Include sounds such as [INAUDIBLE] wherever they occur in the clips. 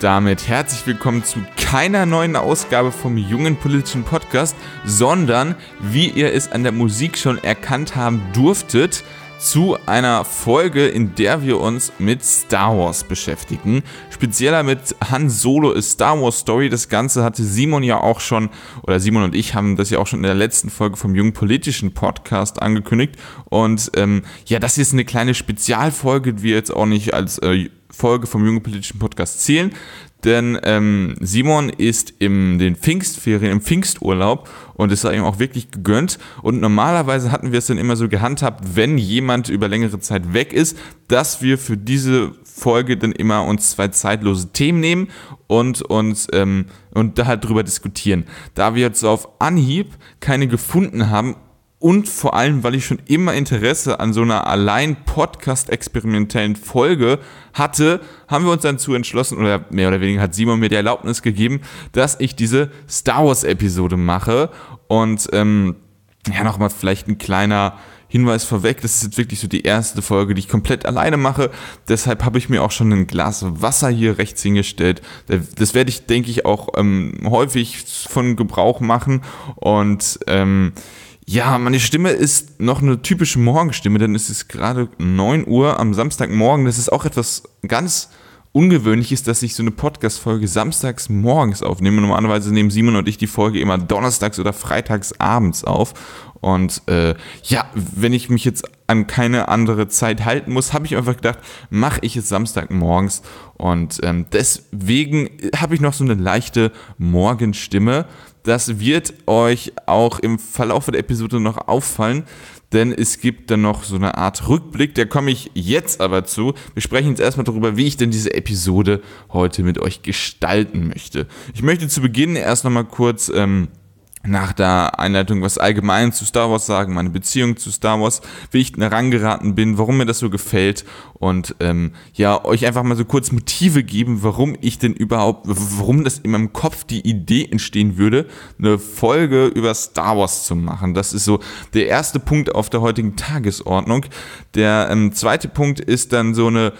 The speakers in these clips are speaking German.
Damit herzlich willkommen zu keiner neuen Ausgabe vom jungen politischen Podcast, sondern, wie ihr es an der Musik schon erkannt haben durftet, zu einer Folge, in der wir uns mit Star Wars beschäftigen. Spezieller mit Han Solo ist Star Wars Story. Das Ganze hatte Simon ja auch schon, oder Simon und ich haben das ja auch schon in der letzten Folge vom jungen politischen Podcast angekündigt. Und ähm, ja, das hier ist eine kleine Spezialfolge, die wir jetzt auch nicht als äh, Folge vom jungen politischen Podcast zählen, denn ähm, Simon ist in den Pfingstferien, im Pfingsturlaub und ist da ihm auch wirklich gegönnt. Und normalerweise hatten wir es dann immer so gehandhabt, wenn jemand über längere Zeit weg ist, dass wir für diese Folge dann immer uns zwei zeitlose Themen nehmen und uns ähm, und da halt drüber diskutieren. Da wir jetzt auf Anhieb keine gefunden haben und vor allem, weil ich schon immer Interesse an so einer allein Podcast-experimentellen Folge hatte, haben wir uns dann zu entschlossen, oder mehr oder weniger hat Simon mir die Erlaubnis gegeben, dass ich diese Star Wars-Episode mache. Und ähm, ja, nochmal vielleicht ein kleiner Hinweis vorweg, das ist jetzt wirklich so die erste Folge, die ich komplett alleine mache. Deshalb habe ich mir auch schon ein Glas Wasser hier rechts hingestellt. Das werde ich, denke ich, auch ähm, häufig von Gebrauch machen. Und ähm, ja, meine Stimme ist noch eine typische Morgenstimme, denn es ist gerade 9 Uhr am Samstagmorgen. Das ist auch etwas ganz Ungewöhnliches, dass ich so eine Podcast-Folge samstags morgens aufnehme. Normalerweise nehmen Simon und ich die Folge immer donnerstags oder freitags abends auf. Und äh, ja, wenn ich mich jetzt an keine andere Zeit halten muss, habe ich einfach gedacht, mache ich es Samstagmorgens. Und ähm, deswegen habe ich noch so eine leichte Morgenstimme. Das wird euch auch im Verlauf der Episode noch auffallen, denn es gibt dann noch so eine Art Rückblick, der komme ich jetzt aber zu. Wir sprechen jetzt erstmal darüber, wie ich denn diese Episode heute mit euch gestalten möchte. Ich möchte zu Beginn erst nochmal kurz ähm, nach der Einleitung was allgemein zu Star Wars sagen, meine Beziehung zu Star Wars, wie ich herangeraten bin, warum mir das so gefällt und ähm, ja, euch einfach mal so kurz Motive geben, warum ich denn überhaupt, warum das in meinem Kopf die Idee entstehen würde, eine Folge über Star Wars zu machen. Das ist so der erste Punkt auf der heutigen Tagesordnung. Der ähm, zweite Punkt ist dann so eine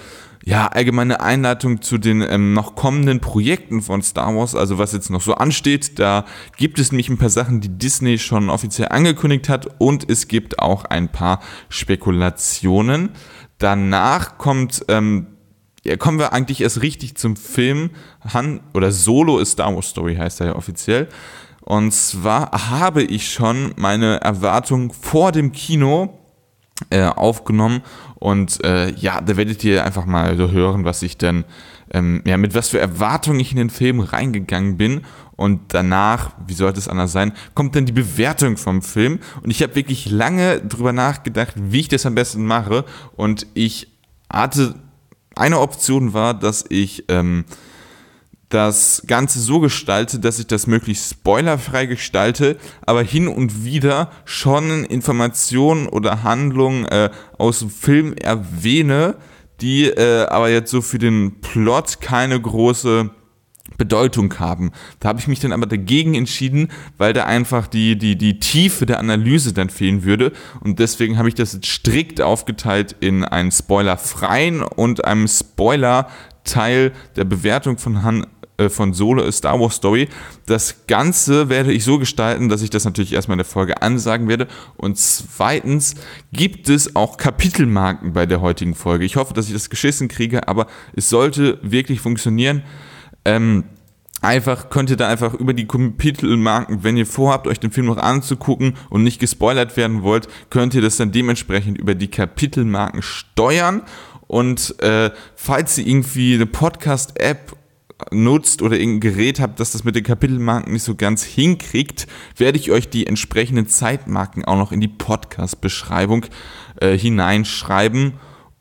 ja, allgemeine Einleitung zu den ähm, noch kommenden Projekten von Star Wars, also was jetzt noch so ansteht. Da gibt es nämlich ein paar Sachen, die Disney schon offiziell angekündigt hat und es gibt auch ein paar Spekulationen. Danach kommt, ähm, ja, kommen wir eigentlich erst richtig zum Film Han oder Solo ist Star Wars Story heißt er ja offiziell. Und zwar habe ich schon meine Erwartung vor dem Kino äh, aufgenommen und äh, ja, da werdet ihr einfach mal so hören, was ich denn, ähm, ja, mit was für Erwartungen ich in den Film reingegangen bin. Und danach, wie sollte es anders sein, kommt dann die Bewertung vom Film. Und ich habe wirklich lange drüber nachgedacht, wie ich das am besten mache. Und ich hatte, eine Option war, dass ich ähm, das Ganze so gestalte, dass ich das möglichst spoilerfrei gestalte, aber hin und wieder schon Informationen oder Handlungen äh, aus dem Film erwähne, die äh, aber jetzt so für den Plot keine große Bedeutung haben. Da habe ich mich dann aber dagegen entschieden, weil da einfach die, die, die Tiefe der Analyse dann fehlen würde. Und deswegen habe ich das jetzt strikt aufgeteilt in einen spoilerfreien und einem Spoiler-Teil der Bewertung von Han von Solo A Star Wars Story. Das Ganze werde ich so gestalten, dass ich das natürlich erstmal in der Folge ansagen werde. Und zweitens gibt es auch Kapitelmarken bei der heutigen Folge. Ich hoffe, dass ich das geschissen kriege, aber es sollte wirklich funktionieren. Ähm, einfach könnt ihr da einfach über die Kapitelmarken, wenn ihr vorhabt, euch den Film noch anzugucken und nicht gespoilert werden wollt, könnt ihr das dann dementsprechend über die Kapitelmarken steuern. Und äh, falls ihr irgendwie eine Podcast-App nutzt oder irgendein Gerät habt, das das mit den Kapitelmarken nicht so ganz hinkriegt, werde ich euch die entsprechenden Zeitmarken auch noch in die Podcast-Beschreibung äh, hineinschreiben.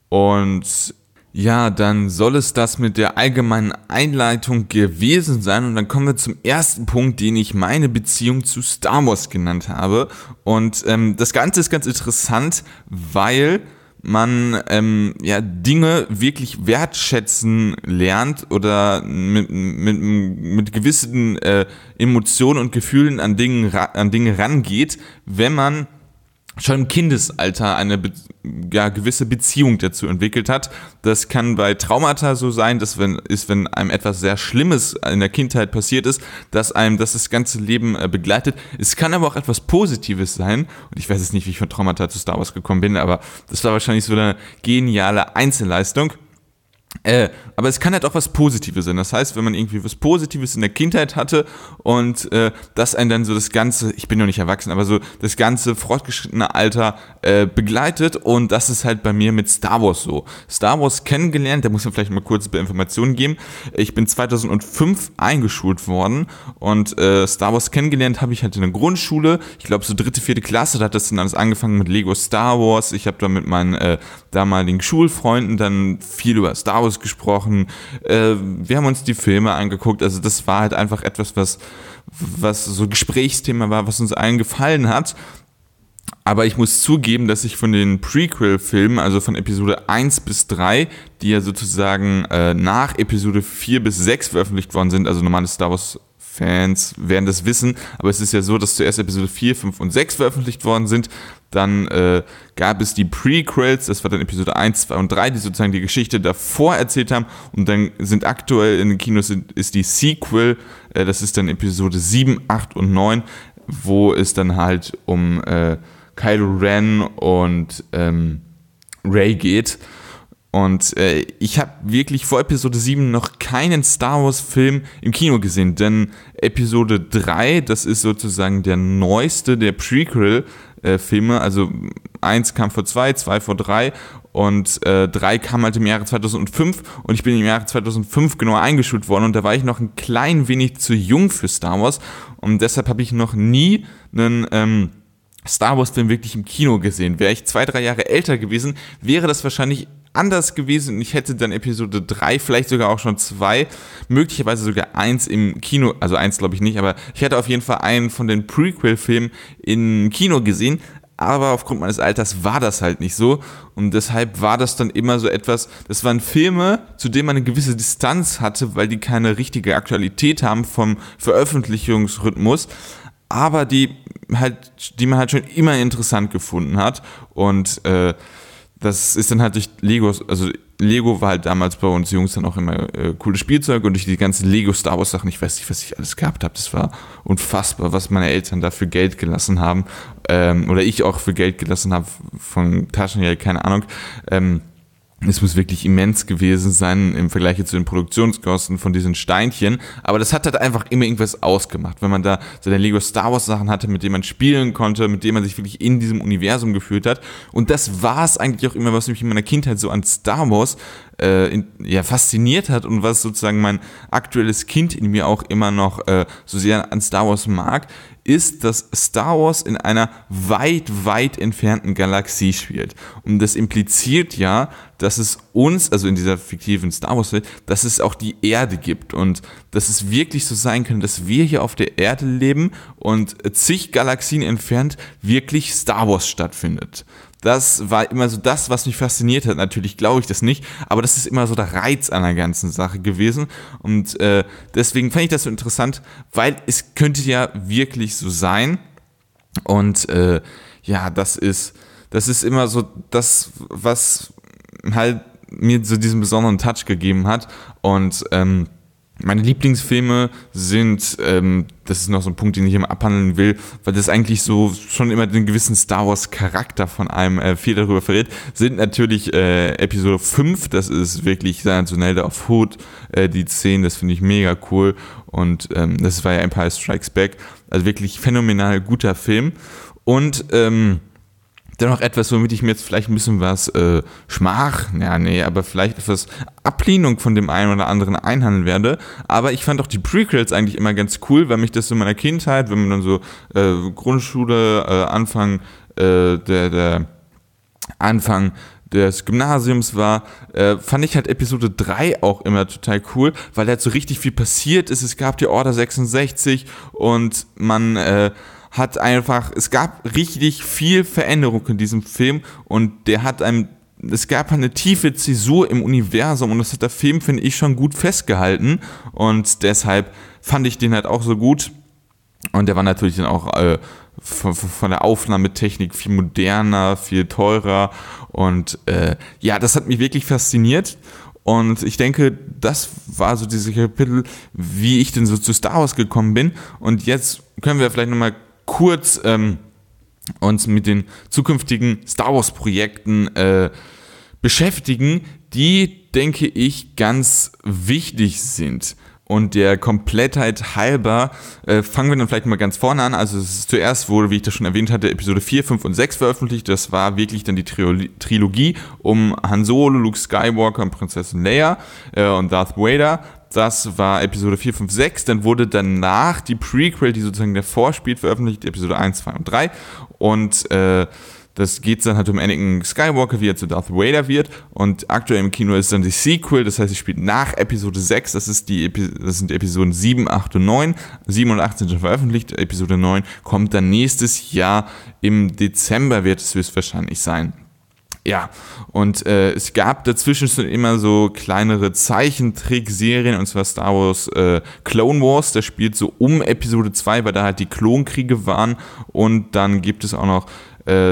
Und ja, dann soll es das mit der allgemeinen Einleitung gewesen sein. Und dann kommen wir zum ersten Punkt, den ich meine Beziehung zu Star Wars genannt habe. Und ähm, das Ganze ist ganz interessant, weil man ähm, ja Dinge wirklich wertschätzen lernt oder mit, mit, mit gewissen äh, Emotionen und Gefühlen an Dinge, an Dinge rangeht, wenn man schon im Kindesalter eine ja, gewisse Beziehung dazu entwickelt hat. Das kann bei Traumata so sein, dass wenn ist, wenn einem etwas sehr Schlimmes in der Kindheit passiert ist, dass einem das das ganze Leben äh, begleitet. Es kann aber auch etwas Positives sein. Und ich weiß jetzt nicht, wie ich von Traumata zu Star Wars gekommen bin, aber das war wahrscheinlich so eine geniale Einzelleistung. Äh, aber es kann halt auch was Positives sein. Das heißt, wenn man irgendwie was Positives in der Kindheit hatte und äh, das einen dann so das ganze, ich bin noch nicht erwachsen, aber so das ganze fortgeschrittene Alter äh, begleitet und das ist halt bei mir mit Star Wars so. Star Wars kennengelernt, da muss man vielleicht mal kurz Informationen geben. Ich bin 2005 eingeschult worden und äh, Star Wars kennengelernt habe ich halt in der Grundschule. Ich glaube so dritte, vierte Klasse, da hat das dann alles angefangen mit Lego Star Wars. Ich habe da mit meinen äh, damaligen Schulfreunden dann viel über Star Wars gesprochen. Äh, wir haben uns die Filme angeguckt. Also das war halt einfach etwas, was, was so Gesprächsthema war, was uns allen gefallen hat. Aber ich muss zugeben, dass ich von den Prequel-Filmen, also von Episode 1 bis 3, die ja sozusagen äh, nach Episode 4 bis 6 veröffentlicht worden sind, also normale Star Wars Fans werden das wissen, aber es ist ja so, dass zuerst Episode 4, 5 und 6 veröffentlicht worden sind. Dann äh, gab es die Prequels, das war dann Episode 1, 2 und 3, die sozusagen die Geschichte davor erzählt haben. Und dann sind aktuell in den Kinos ist die Sequel, äh, das ist dann Episode 7, 8 und 9, wo es dann halt um äh, Kylo Ren und ähm, Ray geht. Und äh, ich habe wirklich vor Episode 7 noch keinen Star Wars-Film im Kino gesehen, denn Episode 3, das ist sozusagen der neueste der Prequel-Filme. also 1 kam vor 2, 2 vor 3 und äh, 3 kam halt im Jahre 2005 und ich bin im Jahre 2005 genau eingeschult worden und da war ich noch ein klein wenig zu jung für Star Wars und deshalb habe ich noch nie einen. Ähm, Star Wars-Film wirklich im Kino gesehen. Wäre ich zwei, drei Jahre älter gewesen, wäre das wahrscheinlich anders gewesen und ich hätte dann Episode 3, vielleicht sogar auch schon 2, möglicherweise sogar eins im Kino, also eins glaube ich nicht, aber ich hätte auf jeden Fall einen von den Prequel-Filmen im Kino gesehen, aber aufgrund meines Alters war das halt nicht so und deshalb war das dann immer so etwas, das waren Filme, zu denen man eine gewisse Distanz hatte, weil die keine richtige Aktualität haben vom Veröffentlichungsrhythmus, aber die halt, die man halt schon immer interessant gefunden hat und äh, das ist dann halt durch Lego, also Lego war halt damals bei uns Jungs dann auch immer äh, cooles Spielzeug und durch die ganzen Lego Star Wars Sachen, ich weiß nicht, was ich alles gehabt habe, das war unfassbar, was meine Eltern dafür Geld gelassen haben ähm, oder ich auch für Geld gelassen habe von Taschengeld, keine Ahnung. Ähm, es muss wirklich immens gewesen sein im Vergleich zu den Produktionskosten von diesen Steinchen. Aber das hat halt einfach immer irgendwas ausgemacht. Wenn man da seine Lego Star Wars Sachen hatte, mit denen man spielen konnte, mit denen man sich wirklich in diesem Universum gefühlt hat. Und das war es eigentlich auch immer, was mich in meiner Kindheit so an Star Wars äh, in, ja, fasziniert hat und was sozusagen mein aktuelles Kind in mir auch immer noch äh, so sehr an Star Wars mag, ist, dass Star Wars in einer weit, weit entfernten Galaxie spielt. Und das impliziert ja, dass es uns, also in dieser fiktiven Star Wars-Welt, dass es auch die Erde gibt und dass es wirklich so sein kann, dass wir hier auf der Erde leben und zig Galaxien entfernt wirklich Star Wars stattfindet. Das war immer so das, was mich fasziniert hat. Natürlich glaube ich das nicht, aber das ist immer so der Reiz an der ganzen Sache gewesen. Und äh, deswegen fand ich das so interessant, weil es könnte ja wirklich so sein. Und äh, ja, das ist, das ist immer so das, was halt mir so diesen besonderen Touch gegeben hat. Und ähm, meine Lieblingsfilme sind, ähm, das ist noch so ein Punkt, den ich immer abhandeln will, weil das eigentlich so schon immer den gewissen Star Wars Charakter von einem äh, viel darüber verrät, sind natürlich äh, Episode 5, das ist wirklich sensationell, auf Hood, äh, die Szenen, das finde ich mega cool. Und ähm, das war ja Empire Strikes Back, also wirklich phänomenal guter Film. Und ähm, dennoch etwas, womit ich mir jetzt vielleicht ein bisschen was äh, Schmach, ja, nee, aber vielleicht etwas Ablehnung von dem einen oder anderen einhandeln werde. Aber ich fand auch die Prequels eigentlich immer ganz cool, weil mich das in meiner Kindheit, wenn man dann so äh, Grundschule, äh, Anfang äh, der, der Anfang des Gymnasiums war, äh, fand ich halt Episode 3 auch immer total cool, weil da halt so richtig viel passiert ist. Es gab die Order 66 und man äh, hat einfach, es gab richtig viel Veränderung in diesem Film und der hat einem, es gab eine tiefe Zäsur im Universum und das hat der Film, finde ich, schon gut festgehalten und deshalb fand ich den halt auch so gut und der war natürlich dann auch äh, von, von, der Aufnahmetechnik viel moderner, viel teurer. Und äh, ja, das hat mich wirklich fasziniert. Und ich denke, das war so diese Kapitel, wie ich denn so zu Star Wars gekommen bin. Und jetzt können wir vielleicht nochmal kurz ähm, uns mit den zukünftigen Star Wars-Projekten äh, beschäftigen, die, denke ich, ganz wichtig sind. Und der Komplettheit halber äh, fangen wir dann vielleicht mal ganz vorne an. Also zuerst wurde, wie ich das schon erwähnt hatte, Episode 4, 5 und 6 veröffentlicht. Das war wirklich dann die Trilogie um Han Solo, Luke Skywalker und Prinzessin Leia äh, und Darth Vader. Das war Episode 4, 5, 6. Dann wurde danach die Prequel, die sozusagen davor spielt, veröffentlicht, Episode 1, 2 und 3. Und äh, das geht dann halt um Anakin Skywalker, wie er zu Darth Vader wird. Und aktuell im Kino ist dann die Sequel, das heißt, es spielt nach Episode 6. Das, ist die, das sind Episoden 7, 8 und 9. 7 und 8 sind schon veröffentlicht. Episode 9 kommt dann nächstes Jahr im Dezember, wird es höchstwahrscheinlich sein. Ja, und äh, es gab dazwischen schon immer so kleinere Zeichentrickserien, und zwar Star Wars äh, Clone Wars, das spielt so um Episode 2, weil da halt die Klonkriege waren. Und dann gibt es auch noch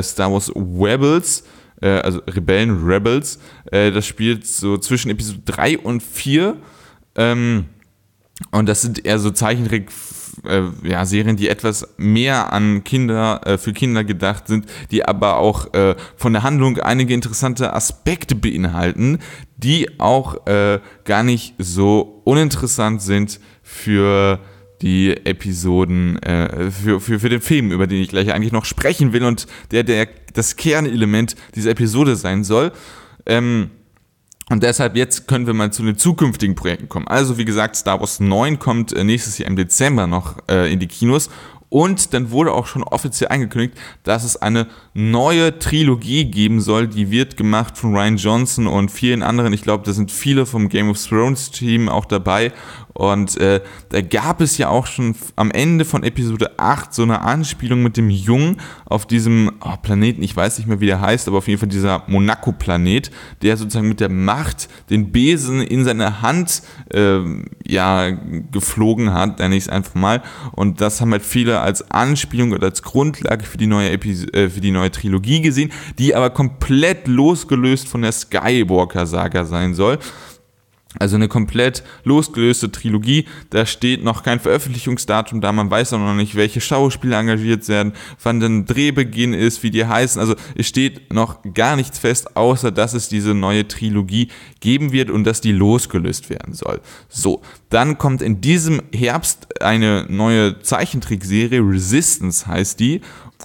Star Wars Rebels, äh, also Rebellen, Rebels. Äh, das spielt so zwischen Episode 3 und 4. Ähm, und das sind eher so Zeichentrick äh, ja, Serien, die etwas mehr an Kinder, äh, für Kinder gedacht sind, die aber auch äh, von der Handlung einige interessante Aspekte beinhalten, die auch äh, gar nicht so uninteressant sind für die Episoden äh, für, für, für den Film, über den ich gleich eigentlich noch sprechen will und der, der das Kernelement dieser Episode sein soll. Ähm, und deshalb jetzt können wir mal zu den zukünftigen Projekten kommen. Also wie gesagt, Star Wars 9 kommt äh, nächstes Jahr im Dezember noch äh, in die Kinos und dann wurde auch schon offiziell angekündigt, dass es eine neue Trilogie geben soll. Die wird gemacht von Ryan Johnson und vielen anderen. Ich glaube, da sind viele vom Game of Thrones Team auch dabei. Und äh, da gab es ja auch schon am Ende von Episode 8 so eine Anspielung mit dem Jungen auf diesem oh, Planeten, ich weiß nicht mehr, wie der heißt, aber auf jeden Fall dieser Monaco-Planet, der sozusagen mit der Macht den Besen in seine Hand äh, ja, geflogen hat, nenne ich es einfach mal. Und das haben halt viele als Anspielung oder als Grundlage für die neue, Epis äh, für die neue Trilogie gesehen, die aber komplett losgelöst von der Skywalker-Saga sein soll. Also eine komplett losgelöste Trilogie. Da steht noch kein Veröffentlichungsdatum da. Man weiß auch noch nicht, welche Schauspieler engagiert werden, wann der Drehbeginn ist, wie die heißen. Also es steht noch gar nichts fest, außer dass es diese neue Trilogie geben wird und dass die losgelöst werden soll. So, dann kommt in diesem Herbst eine neue Zeichentrickserie. Resistance heißt die.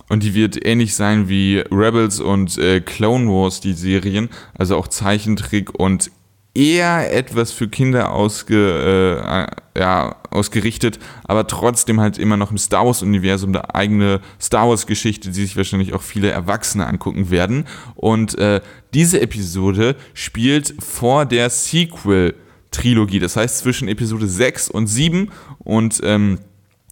Und die wird ähnlich sein wie Rebels und äh, Clone Wars, die Serien. Also auch Zeichentrick und eher etwas für Kinder ausge, äh, ja, ausgerichtet, aber trotzdem halt immer noch im Star Wars-Universum eine eigene Star Wars-Geschichte, die sich wahrscheinlich auch viele Erwachsene angucken werden. Und äh, diese Episode spielt vor der Sequel-Trilogie, das heißt zwischen Episode 6 und 7 und ähm,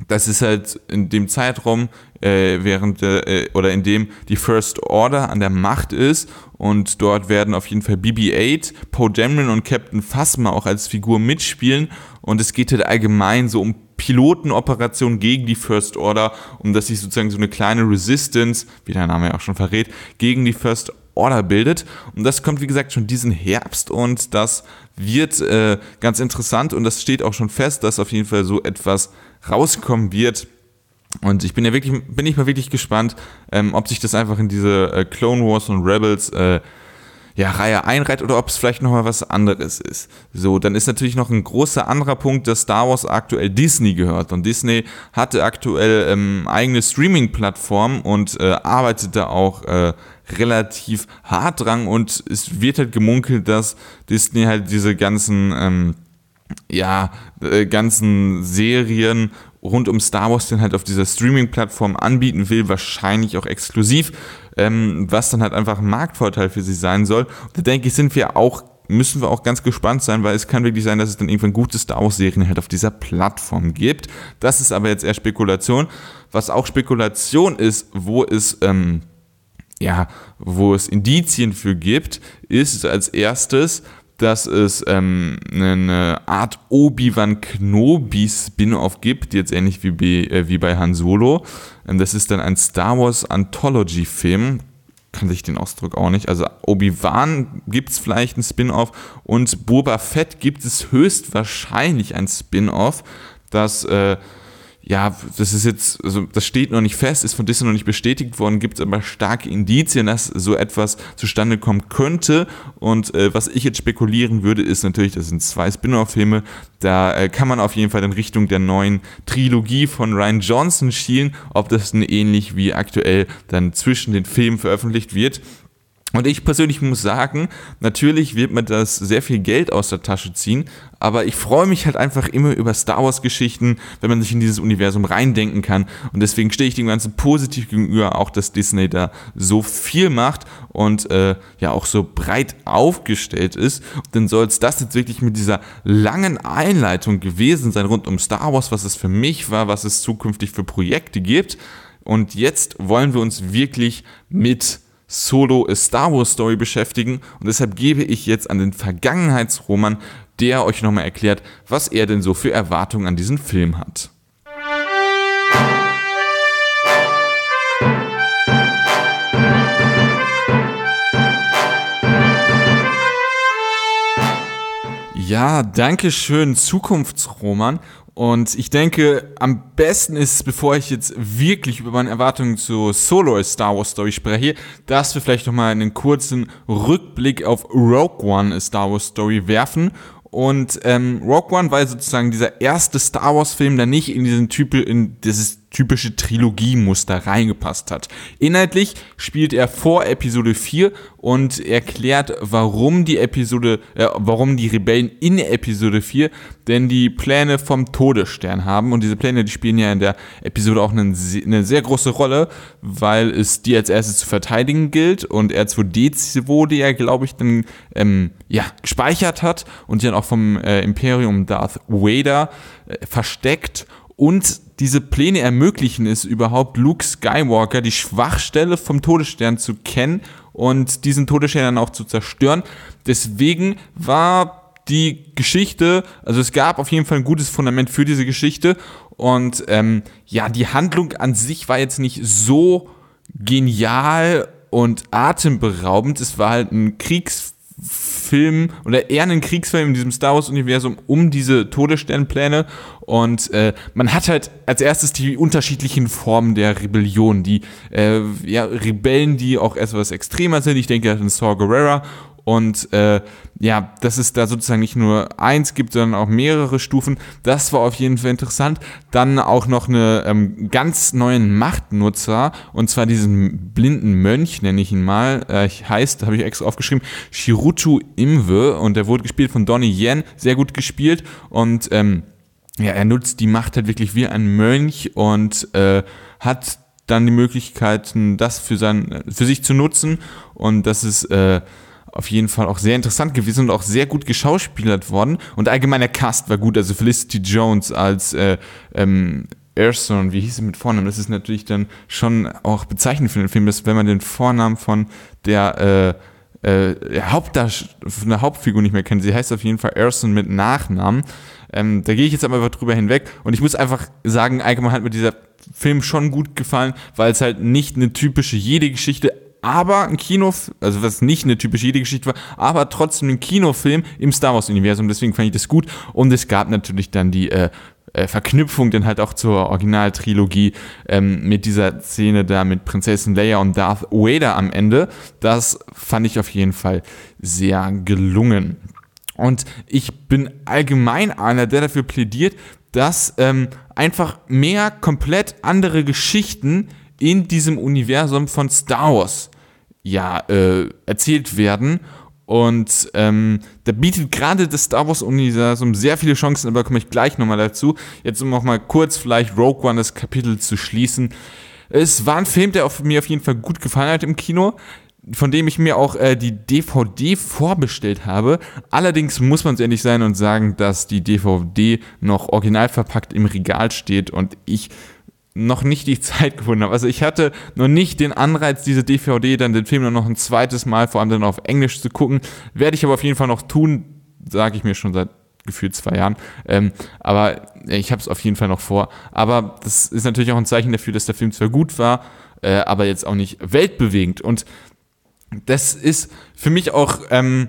das ist halt in dem Zeitraum, äh, während äh, oder in dem die First Order an der Macht ist und dort werden auf jeden Fall BB-8, Poe Dameron und Captain Phasma auch als Figur mitspielen und es geht halt allgemein so um Pilotenoperationen gegen die First Order, um dass sich sozusagen so eine kleine Resistance, wie der Name ja auch schon verrät, gegen die First Order bildet. Und das kommt, wie gesagt, schon diesen Herbst und das wird äh, ganz interessant und das steht auch schon fest, dass auf jeden Fall so etwas rauskommen wird. Und ich bin ja wirklich, bin ich mal wirklich gespannt, ähm, ob sich das einfach in diese äh, Clone Wars und Rebels äh, ja, Reihe einreiht oder ob es vielleicht nochmal was anderes ist. So, dann ist natürlich noch ein großer anderer Punkt, dass Star Wars aktuell Disney gehört. Und Disney hatte aktuell ähm, eigene Streaming-Plattform und äh, arbeitet da auch äh, relativ hart dran. Und es wird halt gemunkelt, dass Disney halt diese ganzen ähm, ja, äh, ganzen Serien rund um Star Wars dann halt auf dieser Streaming-Plattform anbieten will, wahrscheinlich auch exklusiv, ähm, was dann halt einfach ein Marktvorteil für sie sein soll. Da denke ich, sind wir auch müssen wir auch ganz gespannt sein, weil es kann wirklich sein, dass es dann irgendwann gute Star Wars-Serien halt auf dieser Plattform gibt. Das ist aber jetzt eher Spekulation. Was auch Spekulation ist, wo es, ähm, ja, wo es Indizien für gibt, ist als erstes, dass es ähm, eine Art Obi-Wan Kenobi Spin-off gibt, jetzt ähnlich wie bei, äh, wie bei Han Solo. Ähm, das ist dann ein Star Wars Anthology Film. Kann sich den Ausdruck auch nicht. Also Obi-Wan gibt es vielleicht ein Spin-off und Boba Fett gibt es höchstwahrscheinlich ein Spin-off, das äh, ja, das ist jetzt, also das steht noch nicht fest, ist von Disney noch nicht bestätigt worden, gibt es aber starke Indizien, dass so etwas zustande kommen könnte. Und äh, was ich jetzt spekulieren würde, ist natürlich, das sind zwei Spin-off-Filme, da äh, kann man auf jeden Fall in Richtung der neuen Trilogie von Ryan Johnson schielen, ob das dann ähnlich wie aktuell dann zwischen den Filmen veröffentlicht wird. Und ich persönlich muss sagen, natürlich wird mir das sehr viel Geld aus der Tasche ziehen, aber ich freue mich halt einfach immer über Star Wars Geschichten, wenn man sich in dieses Universum reindenken kann. Und deswegen stehe ich dem Ganzen positiv gegenüber, auch dass Disney da so viel macht und äh, ja auch so breit aufgestellt ist. Dann soll es das jetzt wirklich mit dieser langen Einleitung gewesen sein rund um Star Wars, was es für mich war, was es zukünftig für Projekte gibt. Und jetzt wollen wir uns wirklich mit Solo A Star Wars Story beschäftigen und deshalb gebe ich jetzt an den Vergangenheitsroman, der euch nochmal erklärt, was er denn so für Erwartungen an diesen Film hat. Ja, danke schön, Zukunftsroman. Und ich denke, am besten ist es, bevor ich jetzt wirklich über meine Erwartungen zu Solo Star Wars Story spreche, dass wir vielleicht nochmal einen kurzen Rückblick auf Rogue One Star Wars Story werfen. Und ähm, Rogue One war sozusagen dieser erste Star Wars Film, der nicht in diesen Typ, in dieses typische Trilogiemuster reingepasst hat. Inhaltlich spielt er vor Episode 4 und erklärt, warum die Episode, äh, warum die Rebellen in Episode 4 denn die Pläne vom Todesstern haben. Und diese Pläne, die spielen ja in der Episode auch eine, eine sehr große Rolle, weil es die als erstes zu verteidigen gilt und R2D2 wurde ja, glaube ich, dann ähm, ja, gespeichert hat und dann auch vom äh, Imperium Darth Vader äh, versteckt und diese Pläne ermöglichen es überhaupt Luke Skywalker die Schwachstelle vom Todesstern zu kennen und diesen Todesstern dann auch zu zerstören. Deswegen war die Geschichte, also es gab auf jeden Fall ein gutes Fundament für diese Geschichte und ähm, ja, die Handlung an sich war jetzt nicht so genial und atemberaubend. Es war halt ein Kriegs Film oder eher einen Kriegsfilm in diesem Star Wars-Universum um diese Todessternpläne. Und äh, man hat halt als erstes die unterschiedlichen Formen der Rebellion. Die äh, ja, Rebellen, die auch etwas extremer sind. Ich denke an Saw Gerrera und äh, ja, dass es da sozusagen nicht nur eins gibt, sondern auch mehrere Stufen, das war auf jeden Fall interessant. Dann auch noch eine ähm, ganz neuen Machtnutzer, und zwar diesen blinden Mönch, nenne ich ihn mal. Äh, heißt, habe ich extra aufgeschrieben, Shirutu Imwe, und der wurde gespielt von Donnie Yen, sehr gut gespielt. Und ähm, ja, er nutzt die Macht halt wirklich wie ein Mönch und äh, hat dann die Möglichkeiten, das für, sein, für sich zu nutzen. Und das ist äh, auf jeden Fall auch sehr interessant gewesen und auch sehr gut geschauspielert worden. Und allgemein der Cast war gut. Also Felicity Jones als äh, ähm, Erson, wie hieß sie mit Vornamen? Das ist natürlich dann schon auch bezeichnend für den Film, dass wenn man den Vornamen von der äh, äh, von der Hauptfigur nicht mehr kennt. Sie heißt auf jeden Fall Erson mit Nachnamen. Ähm, da gehe ich jetzt aber drüber hinweg und ich muss einfach sagen, allgemein hat mir dieser Film schon gut gefallen, weil es halt nicht eine typische jede Geschichte aber ein Kino, also was nicht eine typische Jedi-Geschichte war, aber trotzdem ein Kinofilm im Star Wars-Universum. Deswegen fand ich das gut. Und es gab natürlich dann die äh, äh, Verknüpfung dann halt auch zur Originaltrilogie ähm, mit dieser Szene da mit Prinzessin Leia und Darth Vader am Ende. Das fand ich auf jeden Fall sehr gelungen. Und ich bin allgemein einer, der dafür plädiert, dass ähm, einfach mehr komplett andere Geschichten in diesem Universum von Star Wars ja, äh, erzählt werden. Und ähm, da bietet gerade das Star Wars-Universum sehr viele Chancen, aber komme ich gleich nochmal dazu. Jetzt um nochmal kurz vielleicht Rogue One das Kapitel zu schließen. Es war ein Film, der auf, mir auf jeden Fall gut gefallen hat im Kino, von dem ich mir auch äh, die DVD vorbestellt habe. Allerdings muss man es ehrlich sein und sagen, dass die DVD noch original verpackt im Regal steht und ich noch nicht die Zeit gefunden habe. Also ich hatte noch nicht den Anreiz, diese DVD dann den Film noch ein zweites Mal, vor allem dann auf Englisch zu gucken. Werde ich aber auf jeden Fall noch tun, sage ich mir schon seit gefühlt zwei Jahren. Ähm, aber ich habe es auf jeden Fall noch vor. Aber das ist natürlich auch ein Zeichen dafür, dass der Film zwar gut war, äh, aber jetzt auch nicht weltbewegend. Und das ist für mich auch ähm,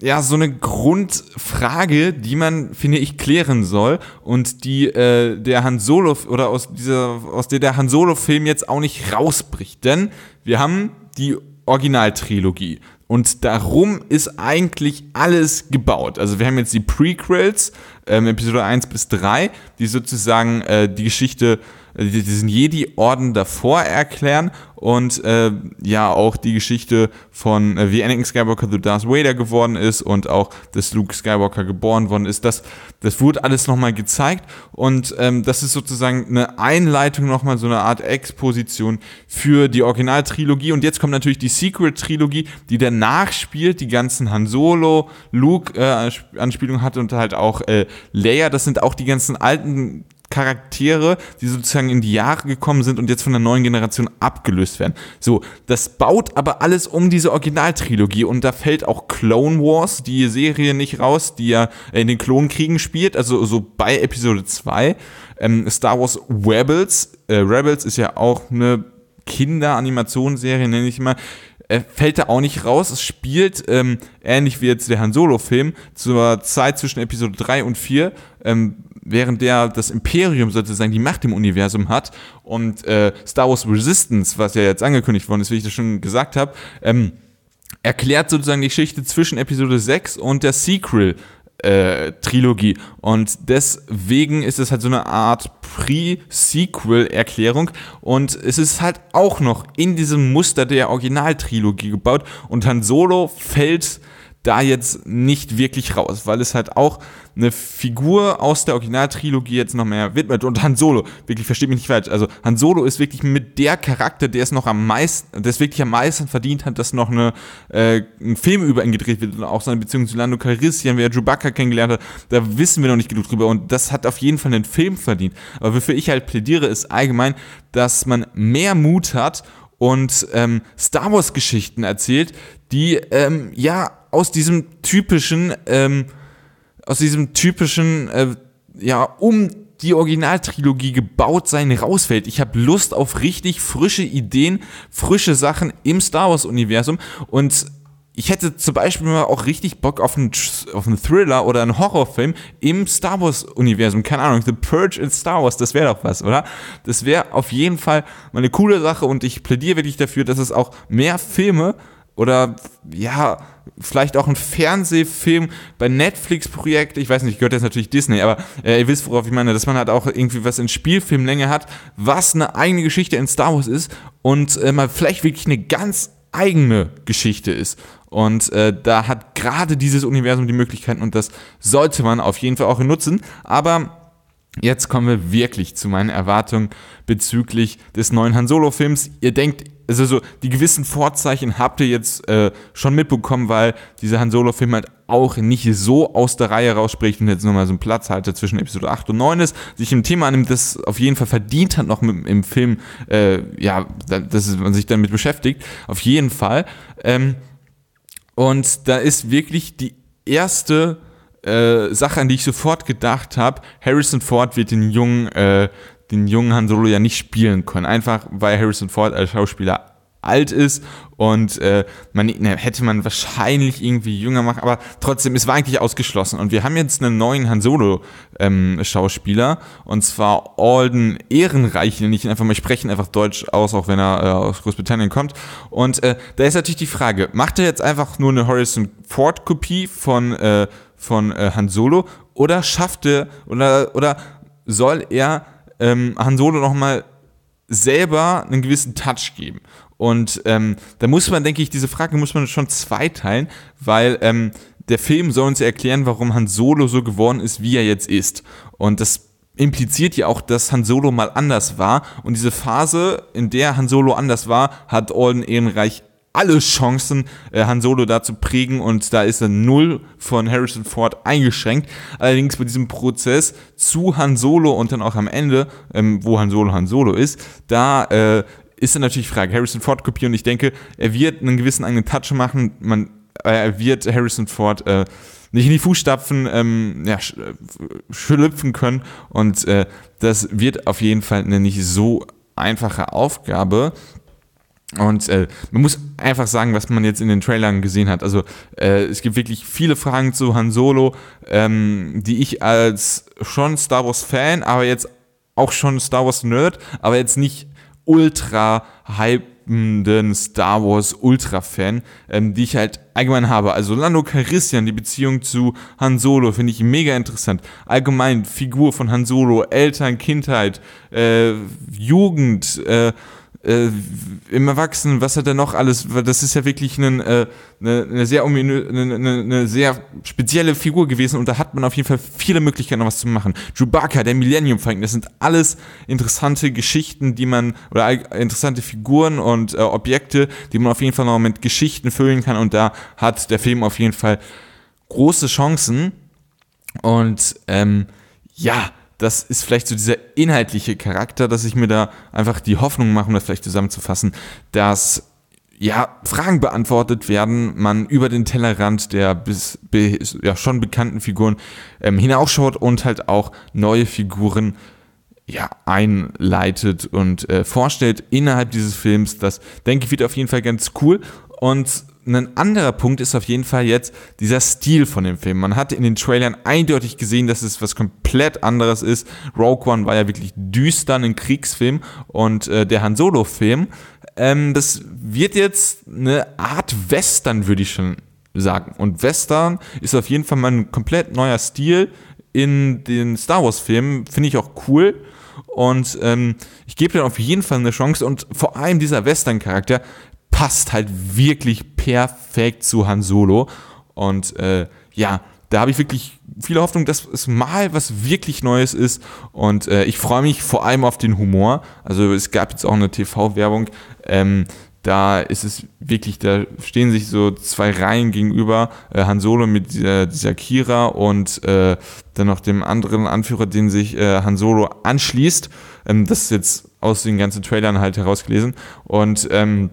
ja so eine Grundfrage, die man, finde ich, klären soll und die äh, der Han Solo oder aus dieser aus der der Han Solo Film jetzt auch nicht rausbricht, denn wir haben die Originaltrilogie. Und darum ist eigentlich alles gebaut. Also wir haben jetzt die Prequels, ähm, Episode 1 bis 3, die sozusagen äh, die Geschichte diesen Jedi-Orden davor erklären und äh, ja auch die Geschichte von äh, wie Anakin Skywalker The Darth Vader geworden ist und auch, dass Luke Skywalker geboren worden ist. Das, das wurde alles nochmal gezeigt und ähm, das ist sozusagen eine Einleitung nochmal, so eine Art Exposition für die Originaltrilogie und jetzt kommt natürlich die Secret-Trilogie, die danach spielt, die ganzen Han Solo, Luke äh, Anspielungen hat und halt auch äh, Leia, das sind auch die ganzen alten Charaktere, die sozusagen in die Jahre gekommen sind und jetzt von der neuen Generation abgelöst werden. So, das baut aber alles um diese Originaltrilogie und da fällt auch Clone Wars, die Serie nicht raus, die ja in den Klonkriegen spielt, also so bei Episode 2. Ähm, Star Wars Rebels, äh, Rebels ist ja auch eine Kinderanimationsserie, nenne ich mal äh, fällt da auch nicht raus. Es spielt, ähm, ähnlich wie jetzt der Han Solo-Film, zur Zeit zwischen Episode 3 und 4, ähm, während der das Imperium sozusagen die Macht im Universum hat und äh, Star Wars Resistance, was ja jetzt angekündigt worden ist, wie ich das schon gesagt habe, ähm, erklärt sozusagen die Geschichte zwischen Episode 6 und der Sequel äh, Trilogie. Und deswegen ist es halt so eine Art Pre-Sequel-Erklärung. Und es ist halt auch noch in diesem Muster der Originaltrilogie gebaut. Und Han Solo fällt da jetzt nicht wirklich raus, weil es halt auch eine Figur aus der Originaltrilogie jetzt noch mehr widmet. Und Han Solo, wirklich versteht mich nicht falsch, also Han Solo ist wirklich mit der Charakter, der es noch am meisten, der es wirklich am meisten verdient hat, dass noch eine, äh, ein Film über ihn gedreht wird. Und auch seine Beziehung zu Lando Calrissian, wer Chewbacca kennengelernt hat, da wissen wir noch nicht genug drüber. Und das hat auf jeden Fall einen Film verdient. Aber wofür ich halt plädiere, ist allgemein, dass man mehr Mut hat und ähm, Star Wars Geschichten erzählt, die ähm, ja aus diesem typischen, ähm, aus diesem typischen, äh, ja, um die Originaltrilogie gebaut sein rausfällt. Ich habe Lust auf richtig frische Ideen, frische Sachen im Star Wars-Universum und ich hätte zum Beispiel mal auch richtig Bock auf einen, auf einen Thriller oder einen Horrorfilm im Star Wars-Universum. Keine Ahnung, The Purge in Star Wars, das wäre doch was, oder? Das wäre auf jeden Fall mal eine coole Sache und ich plädiere wirklich dafür, dass es auch mehr Filme oder ja, vielleicht auch ein Fernsehfilm bei Netflix-Projekt, ich weiß nicht, gehört jetzt natürlich Disney, aber äh, ihr wisst, worauf ich meine, dass man halt auch irgendwie was in Spielfilmlänge hat, was eine eigene Geschichte in Star Wars ist und äh, mal vielleicht wirklich eine ganz eigene Geschichte ist. Und äh, da hat gerade dieses Universum die Möglichkeiten und das sollte man auf jeden Fall auch nutzen. Aber Jetzt kommen wir wirklich zu meinen Erwartungen bezüglich des neuen Han Solo-Films. Ihr denkt, also so, die gewissen Vorzeichen habt ihr jetzt äh, schon mitbekommen, weil dieser Han Solo-Film halt auch nicht so aus der Reihe rausspricht und jetzt nochmal so ein Platzhalter zwischen Episode 8 und 9 ist, sich ein Thema annimmt, das auf jeden Fall verdient hat, noch mit, im Film, äh, ja, dass man sich damit beschäftigt. Auf jeden Fall. Ähm, und da ist wirklich die erste äh, Sache, an die ich sofort gedacht habe, Harrison Ford wird den jungen, äh, den jungen Han Solo ja nicht spielen können. Einfach weil Harrison Ford als Schauspieler alt ist und äh, man ne, hätte man wahrscheinlich irgendwie jünger machen, aber trotzdem, es war eigentlich ausgeschlossen. Und wir haben jetzt einen neuen Han Solo ähm, und zwar Alden Ehrenreich, den ich einfach mal sprechen, einfach Deutsch aus, auch wenn er äh, aus Großbritannien kommt. Und äh, da ist natürlich die Frage, macht er jetzt einfach nur eine Harrison Ford Kopie von äh, von äh, Han Solo oder schaffte oder, oder soll er ähm, Han Solo nochmal selber einen gewissen Touch geben? Und ähm, da muss man, denke ich, diese Frage muss man schon zweiteilen, weil ähm, der Film soll uns erklären, warum Han Solo so geworden ist, wie er jetzt ist. Und das impliziert ja auch, dass Han Solo mal anders war. Und diese Phase, in der Han Solo anders war, hat Alden Ehrenreich alle Chancen, äh, Han Solo da zu prägen und da ist er null von Harrison Ford eingeschränkt. Allerdings bei diesem Prozess zu Han Solo und dann auch am Ende, ähm, wo Han Solo Han Solo ist, da äh, ist dann natürlich die Frage, Harrison Ford kopieren ich denke, er wird einen gewissen eigenen Touch machen. Man äh, wird Harrison Ford äh, nicht in die Fußstapfen ähm, ja, äh, schlüpfen können. Und äh, das wird auf jeden Fall eine nicht so einfache Aufgabe. Und äh, man muss einfach sagen, was man jetzt in den Trailern gesehen hat. Also äh, es gibt wirklich viele Fragen zu Han Solo, ähm, die ich als schon Star Wars Fan, aber jetzt auch schon Star Wars Nerd, aber jetzt nicht ultra hypenden Star Wars Ultra Fan, ähm, die ich halt allgemein habe. Also Lando Calrissian, die Beziehung zu Han Solo finde ich mega interessant. Allgemein Figur von Han Solo, Eltern, Kindheit, äh, Jugend, äh, äh, im Erwachsenen, was hat er noch alles? Das ist ja wirklich eine, äh, eine, eine sehr ominö, eine, eine, sehr spezielle Figur gewesen und da hat man auf jeden Fall viele Möglichkeiten, noch was zu machen. Chewbacca, der Millennium Falcon, das sind alles interessante Geschichten, die man, oder interessante Figuren und äh, Objekte, die man auf jeden Fall noch mit Geschichten füllen kann und da hat der Film auf jeden Fall große Chancen und ähm, ja, das ist vielleicht so dieser inhaltliche Charakter, dass ich mir da einfach die Hoffnung mache, um das vielleicht zusammenzufassen, dass ja, Fragen beantwortet werden, man über den Tellerrand der bis, bis ja, schon bekannten Figuren ähm, hinausschaut und halt auch neue Figuren ja, einleitet und äh, vorstellt innerhalb dieses Films. Das denke ich wird auf jeden Fall ganz cool. Und ein anderer Punkt ist auf jeden Fall jetzt dieser Stil von dem Film. Man hatte in den Trailern eindeutig gesehen, dass es was komplett anderes ist. Rogue One war ja wirklich düster, ein Kriegsfilm und äh, der Han Solo-Film, ähm, das wird jetzt eine Art Western, würde ich schon sagen. Und Western ist auf jeden Fall mal ein komplett neuer Stil in den Star Wars-Filmen. Finde ich auch cool. Und ähm, ich gebe dir auf jeden Fall eine Chance. Und vor allem dieser Western-Charakter passt halt wirklich perfekt zu Han Solo. Und äh, ja, da habe ich wirklich viele Hoffnung, dass es mal was wirklich Neues ist. Und äh, ich freue mich vor allem auf den Humor. Also es gab jetzt auch eine TV-Werbung. Ähm, da ist es wirklich, da stehen sich so zwei Reihen gegenüber. Äh, Han Solo mit dieser, dieser Kira und äh, dann noch dem anderen Anführer, den sich äh, Han Solo anschließt. Ähm, das ist jetzt aus den ganzen Trailern halt herausgelesen. Und ähm,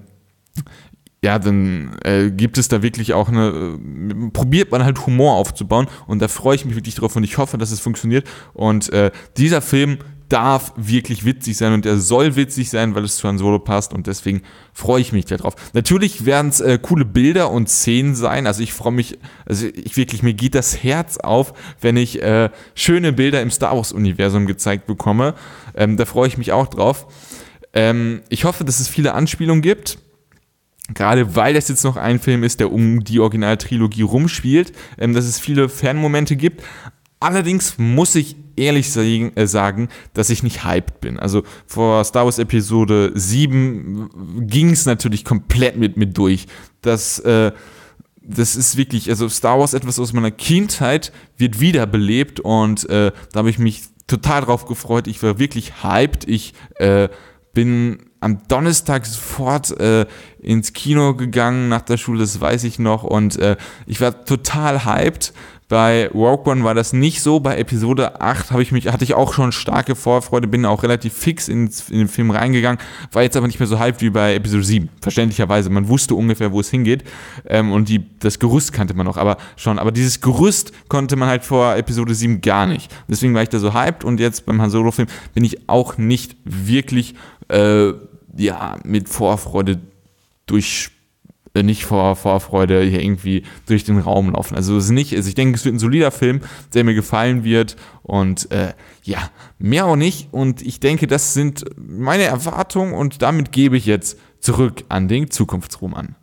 ja, dann äh, gibt es da wirklich auch eine, äh, probiert man halt Humor aufzubauen und da freue ich mich wirklich drauf und ich hoffe, dass es funktioniert. Und äh, dieser Film darf wirklich witzig sein und er soll witzig sein, weil es zu Han Solo passt und deswegen freue ich mich darauf. Natürlich werden es äh, coole Bilder und Szenen sein, also ich freue mich, also ich wirklich, mir geht das Herz auf, wenn ich äh, schöne Bilder im Star Wars Universum gezeigt bekomme. Ähm, da freue ich mich auch drauf. Ähm, ich hoffe, dass es viele Anspielungen gibt gerade weil das jetzt noch ein Film ist, der um die Originaltrilogie rumspielt, ähm, dass es viele Fanmomente gibt. Allerdings muss ich ehrlich sagen, äh, sagen, dass ich nicht hyped bin. Also vor Star Wars Episode 7 ging es natürlich komplett mit mir durch. Das, äh, das ist wirklich, also Star Wars etwas aus meiner Kindheit wird wiederbelebt und äh, da habe ich mich total drauf gefreut. Ich war wirklich hyped. Ich äh, bin am Donnerstag sofort äh, ins Kino gegangen nach der Schule, das weiß ich noch. Und äh, ich war total hyped. Bei Rogue One war das nicht so. Bei Episode 8 ich mich, hatte ich auch schon starke Vorfreude, bin auch relativ fix in, in den Film reingegangen, war jetzt aber nicht mehr so hyped wie bei Episode 7. Verständlicherweise. Man wusste ungefähr, wo es hingeht. Ähm, und die, das Gerüst kannte man noch, aber schon. Aber dieses Gerüst konnte man halt vor Episode 7 gar nicht. Deswegen war ich da so hyped und jetzt beim Han Solo-Film bin ich auch nicht wirklich äh, ja, mit Vorfreude durch äh, nicht vor Vorfreude hier irgendwie durch den Raum laufen. Also es ist nicht, also ich denke, es wird ein solider Film, der mir gefallen wird und äh, ja, mehr auch nicht und ich denke, das sind meine Erwartungen und damit gebe ich jetzt zurück an den Zukunftsroman.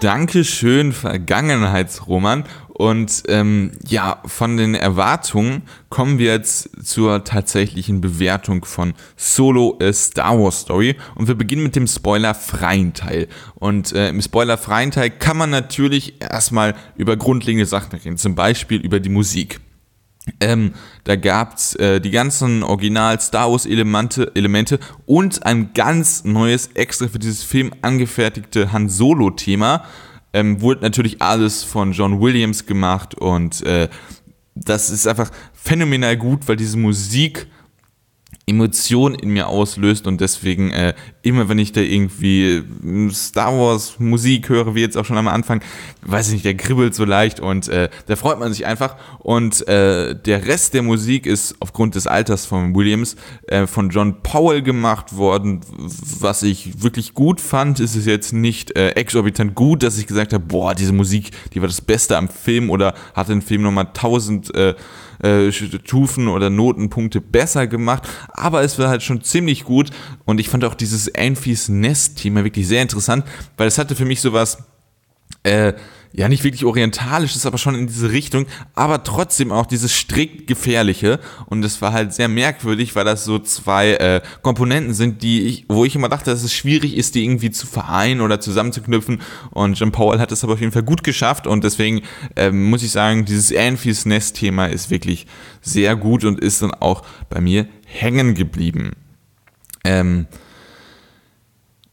Dankeschön, Vergangenheitsroman. Und ähm, ja, von den Erwartungen kommen wir jetzt zur tatsächlichen Bewertung von Solo A Star Wars Story. Und wir beginnen mit dem spoilerfreien Teil. Und äh, im spoilerfreien Teil kann man natürlich erstmal über grundlegende Sachen reden, zum Beispiel über die Musik. Ähm, da gab's äh, die ganzen Original Star Wars Elemente, Elemente und ein ganz neues, extra für dieses Film angefertigte Han Solo Thema. Ähm, wurde natürlich alles von John Williams gemacht und äh, das ist einfach phänomenal gut, weil diese Musik Emotionen in mir auslöst und deswegen äh, immer wenn ich da irgendwie hm, Star Wars Musik höre, wie jetzt auch schon am Anfang, weiß ich nicht, der kribbelt so leicht und äh, da freut man sich einfach. Und äh, der Rest der Musik ist aufgrund des Alters von Williams äh, von John Powell gemacht worden, was ich wirklich gut fand, ist es jetzt nicht äh, exorbitant gut, dass ich gesagt habe, boah, diese Musik, die war das Beste am Film oder hat den Film nochmal tausend äh, äh, Stufen oder Notenpunkte besser gemacht, aber es war halt schon ziemlich gut. Und ich fand auch dieses Anfies Nest-Thema wirklich sehr interessant, weil es hatte für mich sowas, äh, ja nicht wirklich orientalisch ist, aber schon in diese Richtung, aber trotzdem auch dieses strikt gefährliche. Und es war halt sehr merkwürdig, weil das so zwei äh, Komponenten sind, die ich, wo ich immer dachte, dass es schwierig ist, die irgendwie zu vereinen oder zusammenzuknüpfen. Und Jim Powell hat es aber auf jeden Fall gut geschafft. Und deswegen äh, muss ich sagen, dieses Anfies Nest Thema ist wirklich sehr gut und ist dann auch bei mir hängen geblieben. Ähm,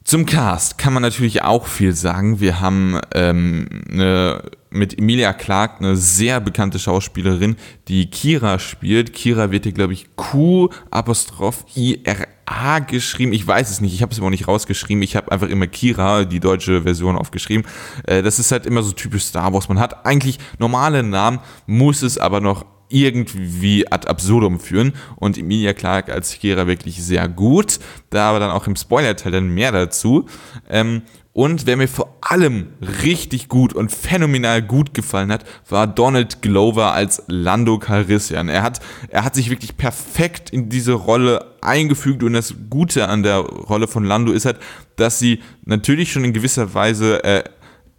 zum Cast kann man natürlich auch viel sagen. Wir haben ähm, eine, mit Emilia Clark eine sehr bekannte Schauspielerin, die Kira spielt. Kira wird hier, glaube ich, Q Apostroph I R A geschrieben. Ich weiß es nicht, ich habe es aber auch nicht rausgeschrieben. Ich habe einfach immer Kira, die deutsche Version, aufgeschrieben. Äh, das ist halt immer so typisch Star Wars. Man hat eigentlich normale Namen, muss es aber noch irgendwie ad absurdum führen und Emilia Clark als Kira wirklich sehr gut, da aber dann auch im Spoiler-Teil dann mehr dazu. Ähm, und wer mir vor allem richtig gut und phänomenal gut gefallen hat, war Donald Glover als Lando Calrissian. Er hat, er hat sich wirklich perfekt in diese Rolle eingefügt und das Gute an der Rolle von Lando ist halt, dass sie natürlich schon in gewisser Weise äh,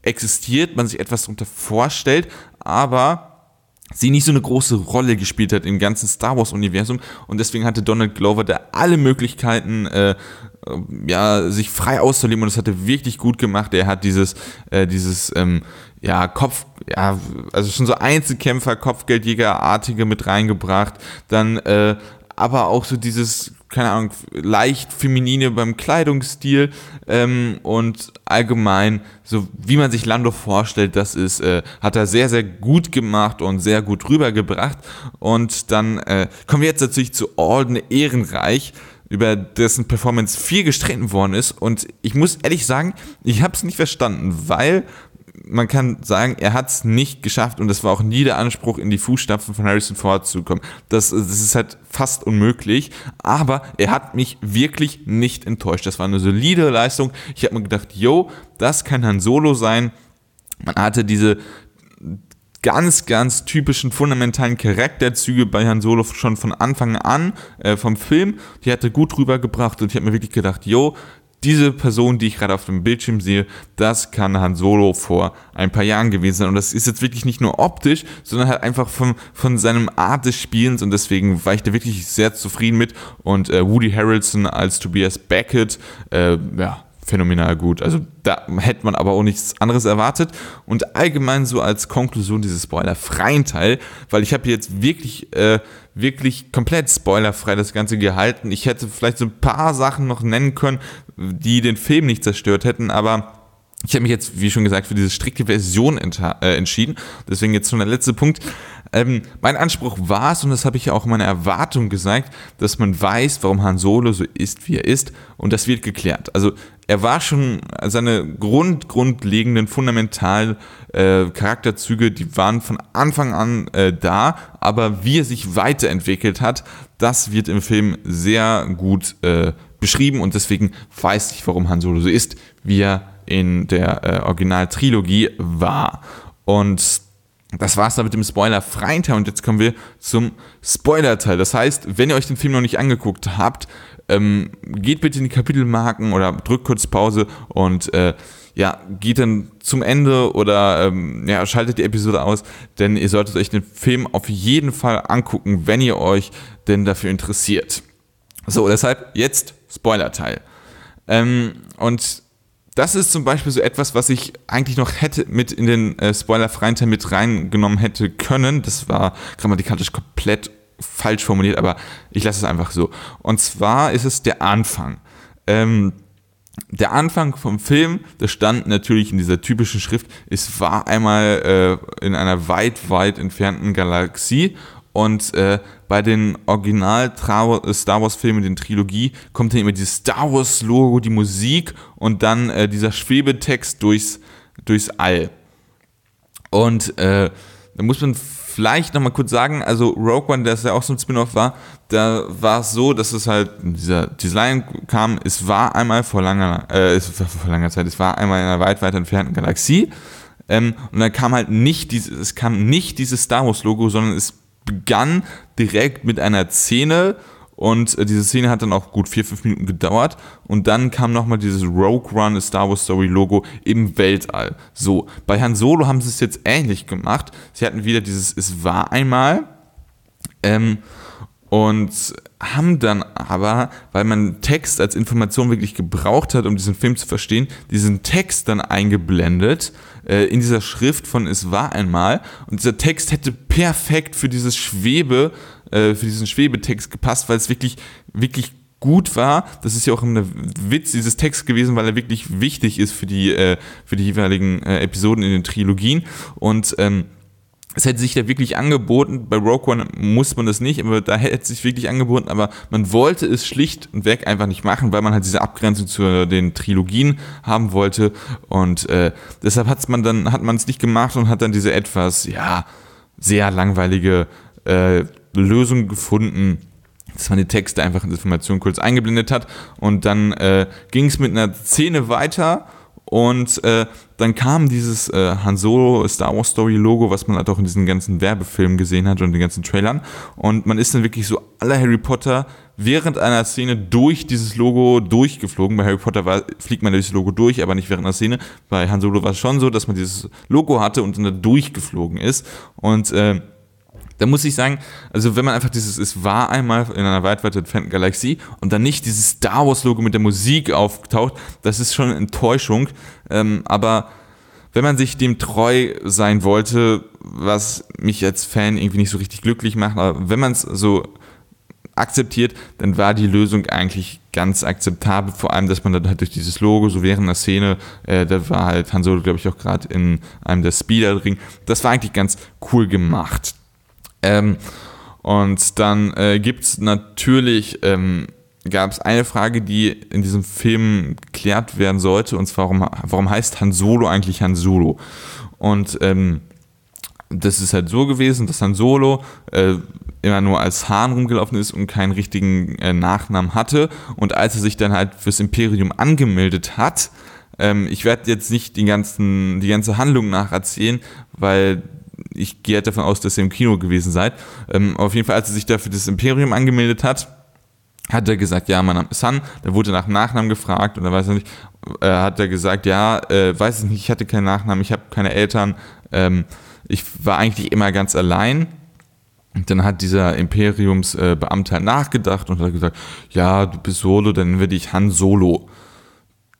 existiert, man sich etwas darunter vorstellt, aber sie nicht so eine große Rolle gespielt hat im ganzen Star Wars-Universum und deswegen hatte Donald Glover da alle Möglichkeiten, äh, ja, sich frei auszuleben und das hat er wirklich gut gemacht. Er hat dieses, äh, dieses, ähm, ja, Kopf, ja, also schon so Einzelkämpfer, Kopfgeldjägerartige mit reingebracht, dann, äh, aber auch so dieses keine Ahnung, leicht feminine beim Kleidungsstil ähm, und allgemein, so wie man sich Lando vorstellt, das ist, äh, hat er sehr, sehr gut gemacht und sehr gut rübergebracht. Und dann äh, kommen wir jetzt natürlich zu Alden Ehrenreich, über dessen Performance viel gestritten worden ist. Und ich muss ehrlich sagen, ich habe es nicht verstanden, weil man kann sagen, er hat es nicht geschafft und es war auch nie der Anspruch, in die Fußstapfen von Harrison Ford zu kommen. Das, das ist halt fast unmöglich, aber er hat mich wirklich nicht enttäuscht. Das war eine solide Leistung. Ich habe mir gedacht, yo, das kann Han Solo sein. Man hatte diese ganz, ganz typischen fundamentalen Charakterzüge bei Han Solo schon von Anfang an äh, vom Film. Die hat er gut rübergebracht und ich habe mir wirklich gedacht, yo, diese Person, die ich gerade auf dem Bildschirm sehe, das kann Han Solo vor ein paar Jahren gewesen sein. Und das ist jetzt wirklich nicht nur optisch, sondern halt einfach von, von seinem Art des Spielens. Und deswegen war ich da wirklich sehr zufrieden mit. Und äh, Woody Harrelson als Tobias Beckett, äh, ja, phänomenal gut. Also da hätte man aber auch nichts anderes erwartet. Und allgemein so als Konklusion dieses spoilerfreien Teil, weil ich habe jetzt wirklich, äh, wirklich komplett spoilerfrei das Ganze gehalten. Ich hätte vielleicht so ein paar Sachen noch nennen können, die den Film nicht zerstört hätten, aber ich habe mich jetzt, wie schon gesagt, für diese strikte Version äh, entschieden. Deswegen jetzt schon der letzte Punkt. Ähm, mein Anspruch war es, und das habe ich ja auch in meiner Erwartung gesagt, dass man weiß, warum Han Solo so ist, wie er ist, und das wird geklärt. Also er war schon, seine grund, grundlegenden, fundamentalen äh, Charakterzüge, die waren von Anfang an äh, da, aber wie er sich weiterentwickelt hat, das wird im Film sehr gut äh, beschrieben und deswegen weiß ich, warum Han Solo so ist, wie er in der äh, Originaltrilogie war. Und das war's dann mit dem Spoiler-freien Teil und jetzt kommen wir zum Spoiler-Teil. Das heißt, wenn ihr euch den Film noch nicht angeguckt habt, ähm, geht bitte in die Kapitelmarken oder drückt kurz Pause und äh, ja, geht dann zum Ende oder ähm, ja, schaltet die Episode aus, denn ihr solltet euch den Film auf jeden Fall angucken, wenn ihr euch denn dafür interessiert. So, deshalb jetzt Spoiler-Teil. Ähm, und das ist zum Beispiel so etwas, was ich eigentlich noch hätte mit in den äh, spoilerfreien Teil mit reingenommen hätte können. Das war grammatikalisch komplett falsch formuliert, aber ich lasse es einfach so. Und zwar ist es der Anfang. Ähm, der Anfang vom Film, das stand natürlich in dieser typischen Schrift, es war einmal äh, in einer weit, weit entfernten Galaxie und äh, bei den Original Star Wars Filmen, den Trilogie, kommt dann immer dieses Star Wars Logo, die Musik und dann äh, dieser Schwebetext durchs, durchs All. Und äh, da muss man vielleicht nochmal kurz sagen, also Rogue One, der ja auch so ein Spin-off war, da war es so, dass es halt, dieser Design kam, es war einmal vor langer, äh, es war vor langer Zeit, es war einmal in einer weit, weit entfernten Galaxie. Ähm, und dann kam halt nicht dieses, es kam nicht dieses Star Wars Logo, sondern es begann direkt mit einer Szene, und äh, diese Szene hat dann auch gut vier, fünf Minuten gedauert. Und dann kam nochmal dieses Rogue Run, Star Wars Story Logo im Weltall. So, bei Han Solo haben sie es jetzt ähnlich gemacht. Sie hatten wieder dieses Es war einmal. Ähm, und haben dann aber, weil man Text als Information wirklich gebraucht hat, um diesen Film zu verstehen, diesen Text dann eingeblendet äh, in dieser Schrift von Es war einmal. Und dieser Text hätte perfekt für dieses Schwebe äh, für diesen Schwebetext gepasst, weil es wirklich, wirklich gut war. Das ist ja auch ein Witz dieses Text gewesen, weil er wirklich wichtig ist für die, äh, für die jeweiligen äh, Episoden in den Trilogien. Und ähm, es hätte sich da wirklich angeboten, bei Rogue One muss man das nicht, aber da hätte es sich wirklich angeboten, aber man wollte es schlicht und weg einfach nicht machen, weil man halt diese Abgrenzung zu den Trilogien haben wollte und äh, deshalb hat's man dann, hat man es nicht gemacht und hat dann diese etwas, ja, sehr langweilige äh, Lösung gefunden, dass man die Texte einfach in Informationen kurz eingeblendet hat und dann äh, ging es mit einer Szene weiter und äh, dann kam dieses äh, Han Solo Star Wars Story Logo, was man halt auch in diesen ganzen Werbefilmen gesehen hat und den ganzen Trailern. Und man ist dann wirklich so aller Harry Potter während einer Szene durch dieses Logo durchgeflogen. Bei Harry Potter war, fliegt man dieses Logo durch, aber nicht während einer Szene. Bei Han Solo war es schon so, dass man dieses Logo hatte und dann da durchgeflogen ist. Und äh, da muss ich sagen, also wenn man einfach dieses, es war einmal in einer weit, weit Galaxie und dann nicht dieses Star Wars Logo mit der Musik auftaucht, das ist schon eine Enttäuschung. Ähm, aber wenn man sich dem treu sein wollte, was mich als Fan irgendwie nicht so richtig glücklich macht, aber wenn man es so akzeptiert, dann war die Lösung eigentlich ganz akzeptabel. Vor allem, dass man dann halt durch dieses Logo, so während der Szene, äh, da war halt Han Solo, glaube ich, auch gerade in einem der Speeder drin. Das war eigentlich ganz cool gemacht. Ähm, und dann äh, gibt es natürlich, ähm, gab es eine Frage, die in diesem Film geklärt werden sollte, und zwar, warum, warum heißt Han Solo eigentlich Han Solo? Und ähm, das ist halt so gewesen, dass Han Solo äh, immer nur als Hahn rumgelaufen ist und keinen richtigen äh, Nachnamen hatte. Und als er sich dann halt fürs Imperium angemeldet hat, ähm, ich werde jetzt nicht die, ganzen, die ganze Handlung nacherzählen, weil ich gehe halt davon aus, dass ihr im Kino gewesen seid. Ähm, auf jeden Fall, als er sich da für das Imperium angemeldet hat, hat er gesagt, ja, mein Name ist Han. Da wurde nach Nachnamen gefragt und da weiß er nicht, äh, hat er gesagt, ja, äh, weiß ich nicht, ich hatte keinen Nachnamen, ich habe keine Eltern, ähm, ich war eigentlich immer ganz allein. Und dann hat dieser Imperiumsbeamte halt nachgedacht und hat gesagt, ja, du bist Solo, dann werde ich Han Solo.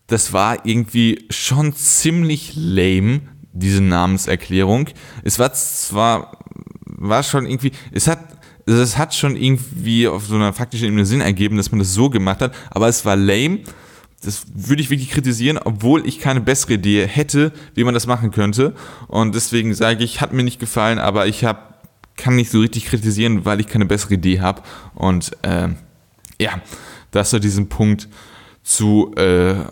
Das war irgendwie schon ziemlich lame, diese Namenserklärung. Es war zwar, war schon irgendwie, es hat, es hat schon irgendwie auf so einer faktischen Ebene Sinn ergeben, dass man das so gemacht hat, aber es war lame. Das würde ich wirklich kritisieren, obwohl ich keine bessere Idee hätte, wie man das machen könnte. Und deswegen sage ich, hat mir nicht gefallen, aber ich habe kann nicht so richtig kritisieren, weil ich keine bessere Idee habe. Und äh, ja, das war diesen Punkt zu äh,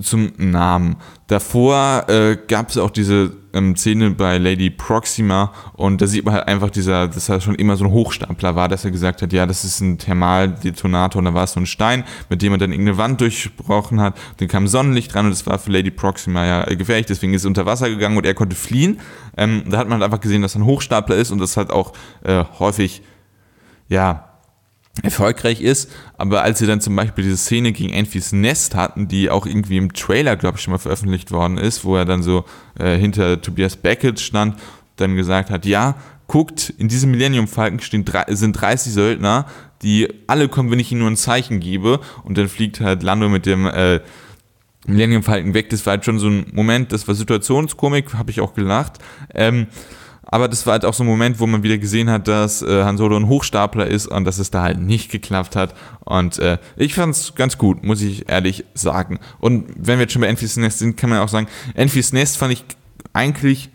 zum Namen. Davor äh, gab es auch diese ähm, Szene bei Lady Proxima und da sieht man halt einfach dieser, dass er schon immer so ein Hochstapler war, dass er gesagt hat, ja, das ist ein Thermaldetonator und da war es so ein Stein, mit dem er dann irgendeine Wand durchbrochen hat. Dann kam Sonnenlicht dran und das war für Lady Proxima ja gefährlich, deswegen ist er unter Wasser gegangen und er konnte fliehen. Ähm, da hat man halt einfach gesehen, dass er ein Hochstapler ist und das hat auch äh, häufig, ja, erfolgreich ist, aber als sie dann zum Beispiel diese Szene gegen Enfys Nest hatten, die auch irgendwie im Trailer, glaube ich, schon mal veröffentlicht worden ist, wo er dann so äh, hinter Tobias Beckett stand, dann gesagt hat, ja, guckt, in diesem Millennium Falcon stehen, sind 30 Söldner, die alle kommen, wenn ich ihnen nur ein Zeichen gebe und dann fliegt halt Lando mit dem äh, Millennium Falcon weg. Das war halt schon so ein Moment, das war Situationskomik, habe ich auch gelacht. Ähm, aber das war halt auch so ein Moment, wo man wieder gesehen hat, dass äh, Han Solo ein Hochstapler ist und dass es da halt nicht geklappt hat. Und äh, ich fand es ganz gut, muss ich ehrlich sagen. Und wenn wir jetzt schon bei Enfys Nest sind, kann man auch sagen, Enfys Nest fand ich eigentlich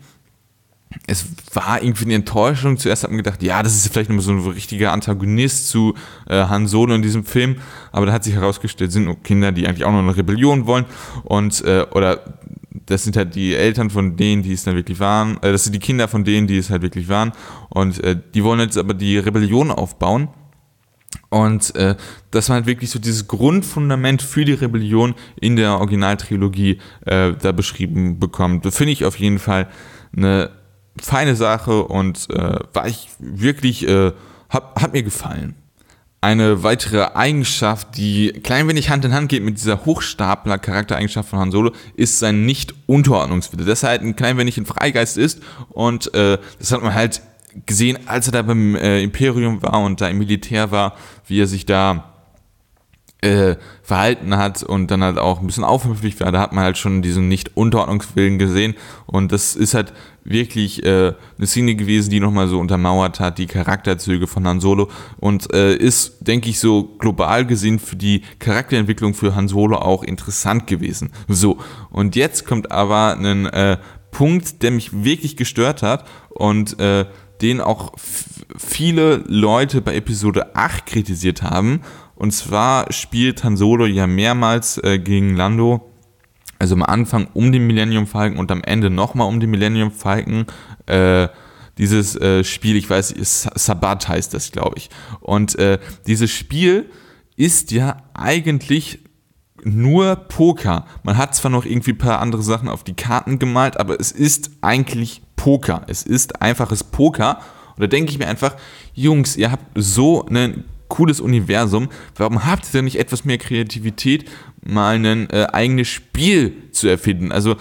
es war irgendwie eine Enttäuschung. Zuerst hat man gedacht, ja, das ist vielleicht nur so ein richtiger Antagonist zu äh, Han Solo in diesem Film. Aber da hat sich herausgestellt, sind nur Kinder, die eigentlich auch noch eine Rebellion wollen. Und, äh, oder das sind halt die Eltern von denen, die es dann wirklich waren. Äh, das sind die Kinder von denen, die es halt wirklich waren. Und äh, die wollen jetzt aber die Rebellion aufbauen. Und äh, dass man halt wirklich so dieses Grundfundament für die Rebellion in der Originaltrilogie äh, da beschrieben bekommt. Finde ich auf jeden Fall eine feine Sache und äh, war ich wirklich, äh, hab, hat mir gefallen. Eine weitere Eigenschaft, die klein wenig Hand in Hand geht mit dieser Hochstapler-Charaktereigenschaft von Han Solo, ist sein Nicht-Unterordnungswille. Dass er halt ein klein wenig ein Freigeist ist und äh, das hat man halt gesehen, als er da beim äh, Imperium war und da im Militär war, wie er sich da äh, verhalten hat und dann halt auch ein bisschen aufmüpfig war, da hat man halt schon diesen Nicht-Unterordnungswillen gesehen und das ist halt wirklich äh, eine Szene gewesen, die nochmal so untermauert hat, die Charakterzüge von Han Solo und äh, ist, denke ich, so global gesehen für die Charakterentwicklung für Han Solo auch interessant gewesen. So, und jetzt kommt aber ein äh, Punkt, der mich wirklich gestört hat und äh, den auch viele Leute bei Episode 8 kritisiert haben. Und zwar spielt Han Solo ja mehrmals äh, gegen Lando also am Anfang um den Millennium Falcon und am Ende nochmal um den Millennium Falcon. Äh, dieses äh, Spiel, ich weiß, Sabbat heißt das, glaube ich. Und äh, dieses Spiel ist ja eigentlich nur Poker. Man hat zwar noch irgendwie ein paar andere Sachen auf die Karten gemalt, aber es ist eigentlich Poker. Es ist einfaches Poker. Und da denke ich mir einfach, Jungs, ihr habt so ein cooles Universum. Warum habt ihr denn nicht etwas mehr Kreativität, mal ein äh, eigenes Spiel zu erfinden? Also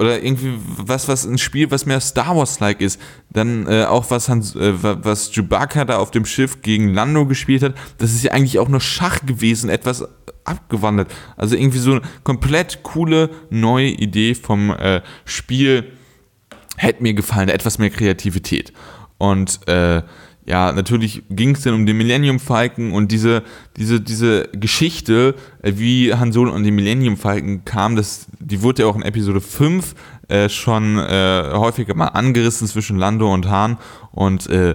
oder irgendwie was, was ein Spiel, was mehr Star Wars-like ist. Dann äh, auch was, Hans, äh, was Chewbacca da auf dem Schiff gegen Lando gespielt hat, das ist ja eigentlich auch nur Schach gewesen, etwas abgewandert. Also irgendwie so eine komplett coole neue Idee vom äh, Spiel hätte mir gefallen, etwas mehr Kreativität. Und äh, ja, natürlich ging es dann um den Millennium Falcon und diese, diese, diese Geschichte, äh, wie Han Solo und den Millennium Falcon kam, das, die wurde ja auch in Episode 5 äh, schon äh, häufiger mal angerissen zwischen Lando und Han und äh,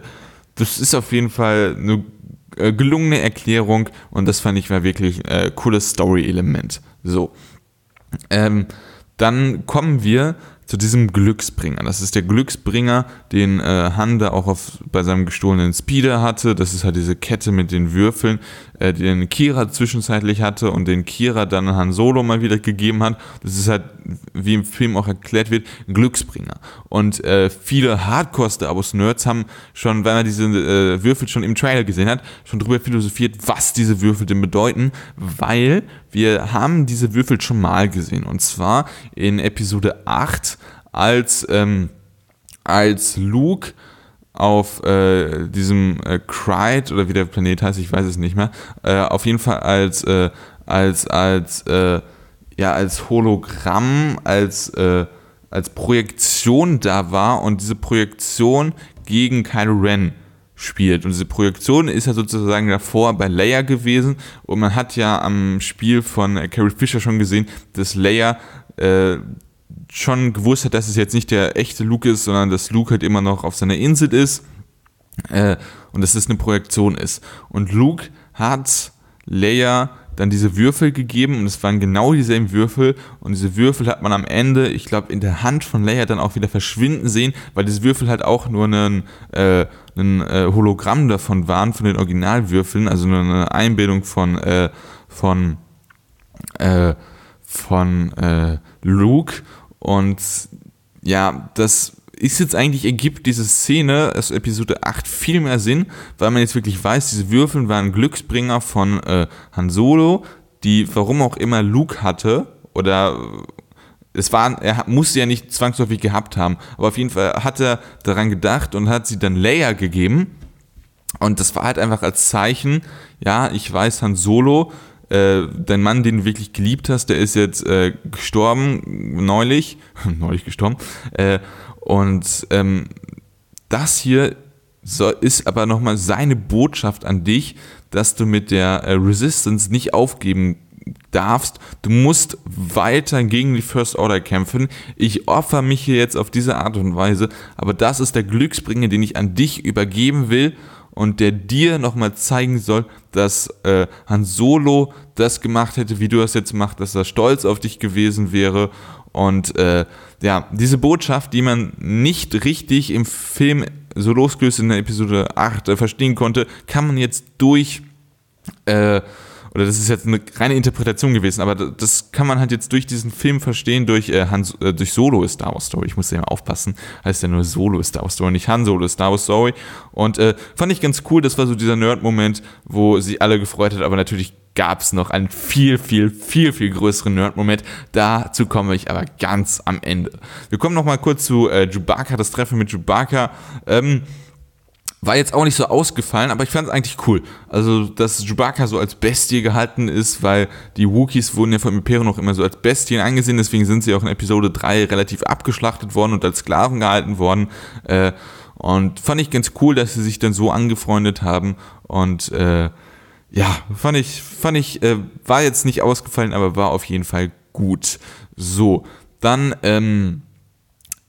das ist auf jeden Fall eine äh, gelungene Erklärung und das fand ich war wirklich ein äh, cooles Story-Element. So. Ähm, dann kommen wir zu diesem Glücksbringer. Das ist der Glücksbringer, den äh, Hande auch auf, bei seinem gestohlenen Speeder hatte. Das ist halt diese Kette mit den Würfeln, äh, den Kira zwischenzeitlich hatte und den Kira dann Han Solo mal wieder gegeben hat. Das ist halt, wie im Film auch erklärt wird, Glücksbringer. Und äh, viele Hardcore-Star Wars-Nerds haben schon, weil man diese äh, Würfel schon im Trailer gesehen hat, schon darüber philosophiert, was diese Würfel denn bedeuten, weil wir haben diese Würfel schon mal gesehen. Und zwar in Episode 8, als, ähm, als Luke auf äh, diesem äh, Cried oder wie der Planet heißt, ich weiß es nicht mehr. Äh, auf jeden Fall als äh, als als äh, ja als Hologramm, als äh, als Projektion da war und diese Projektion gegen Kylo Ren spielt. Und diese Projektion ist ja sozusagen davor bei Leia gewesen und man hat ja am Spiel von Carrie Fisher schon gesehen, dass Leia äh, schon gewusst hat, dass es jetzt nicht der echte Luke ist, sondern dass Luke halt immer noch auf seiner Insel ist äh, und dass es eine Projektion ist. Und Luke hat Leia dann diese Würfel gegeben und es waren genau dieselben Würfel und diese Würfel hat man am Ende, ich glaube, in der Hand von Leia dann auch wieder verschwinden sehen, weil diese Würfel halt auch nur ein, äh, äh, Hologramm davon waren, von den Originalwürfeln, also nur eine Einbildung von, äh, von, äh, von äh, Luke und ja, das ist jetzt eigentlich, ergibt diese Szene aus Episode 8 viel mehr Sinn, weil man jetzt wirklich weiß, diese Würfel waren Glücksbringer von äh, Han Solo, die warum auch immer Luke hatte oder es war, er musste ja nicht zwangsläufig gehabt haben, aber auf jeden Fall hat er daran gedacht und hat sie dann Leia gegeben. Und das war halt einfach als Zeichen, ja, ich weiß, Han Solo äh, dein Mann, den du wirklich geliebt hast, der ist jetzt äh, gestorben, neulich, [LAUGHS] neulich gestorben, äh, und ähm, das hier so, ist aber nochmal seine Botschaft an dich, dass du mit der äh, Resistance nicht aufgeben darfst. Du musst weiter gegen die First Order kämpfen. Ich opfer mich hier jetzt auf diese Art und Weise, aber das ist der Glücksbringer, den ich an dich übergeben will und der dir nochmal zeigen soll, dass äh, Han Solo das gemacht hätte, wie du das jetzt machst, dass er stolz auf dich gewesen wäre. Und äh, ja, diese Botschaft, die man nicht richtig im Film so losgelöst in der Episode 8 äh, verstehen konnte, kann man jetzt durch äh, oder das ist jetzt eine reine Interpretation gewesen, aber das kann man halt jetzt durch diesen Film verstehen, durch, äh, Han, äh, durch Solo Star Wars Story. Ich muss ja mal aufpassen, heißt ja nur Solo Star Wars Story, nicht Han Solo Star Wars Story. Und äh, fand ich ganz cool, das war so dieser Nerd-Moment, wo sie alle gefreut hat, aber natürlich gab es noch einen viel, viel, viel, viel größeren Nerd-Moment. Dazu komme ich aber ganz am Ende. Wir kommen noch mal kurz zu äh, Chewbacca, das Treffen mit Chewbacca. Ähm, war jetzt auch nicht so ausgefallen, aber ich fand es eigentlich cool. Also, dass Chewbacca so als Bestie gehalten ist, weil die Wookiees wurden ja vom Imperium noch immer so als Bestien angesehen, deswegen sind sie auch in Episode 3 relativ abgeschlachtet worden und als Sklaven gehalten worden. Äh, und fand ich ganz cool, dass sie sich dann so angefreundet haben. Und äh, ja, fand ich, fand ich, äh, war jetzt nicht ausgefallen, aber war auf jeden Fall gut. So, dann ähm,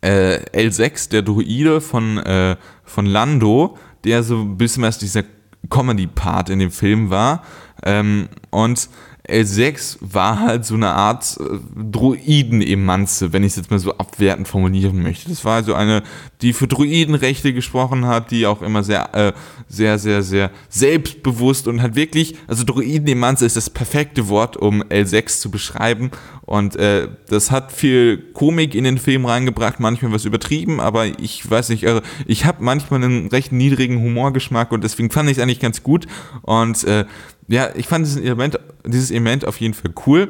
äh, L6, der Druide von, äh, von Lando, der so ein bisschen was dieser Comedy-Part in dem Film war. Ähm, und L6 war halt so eine Art äh, Druiden-Emanze, wenn ich es jetzt mal so abwertend formulieren möchte. Das war also eine, die für Druidenrechte gesprochen hat, die auch immer sehr, äh, sehr, sehr, sehr selbstbewusst und hat wirklich, also Druiden-Emanze ist das perfekte Wort, um L6 zu beschreiben. Und äh, das hat viel Komik in den Film reingebracht, manchmal was übertrieben, aber ich weiß nicht, also ich habe manchmal einen recht niedrigen Humorgeschmack und deswegen fand ich es eigentlich ganz gut. Und äh, ja, ich fand dieses Element, dieses Element auf jeden Fall cool.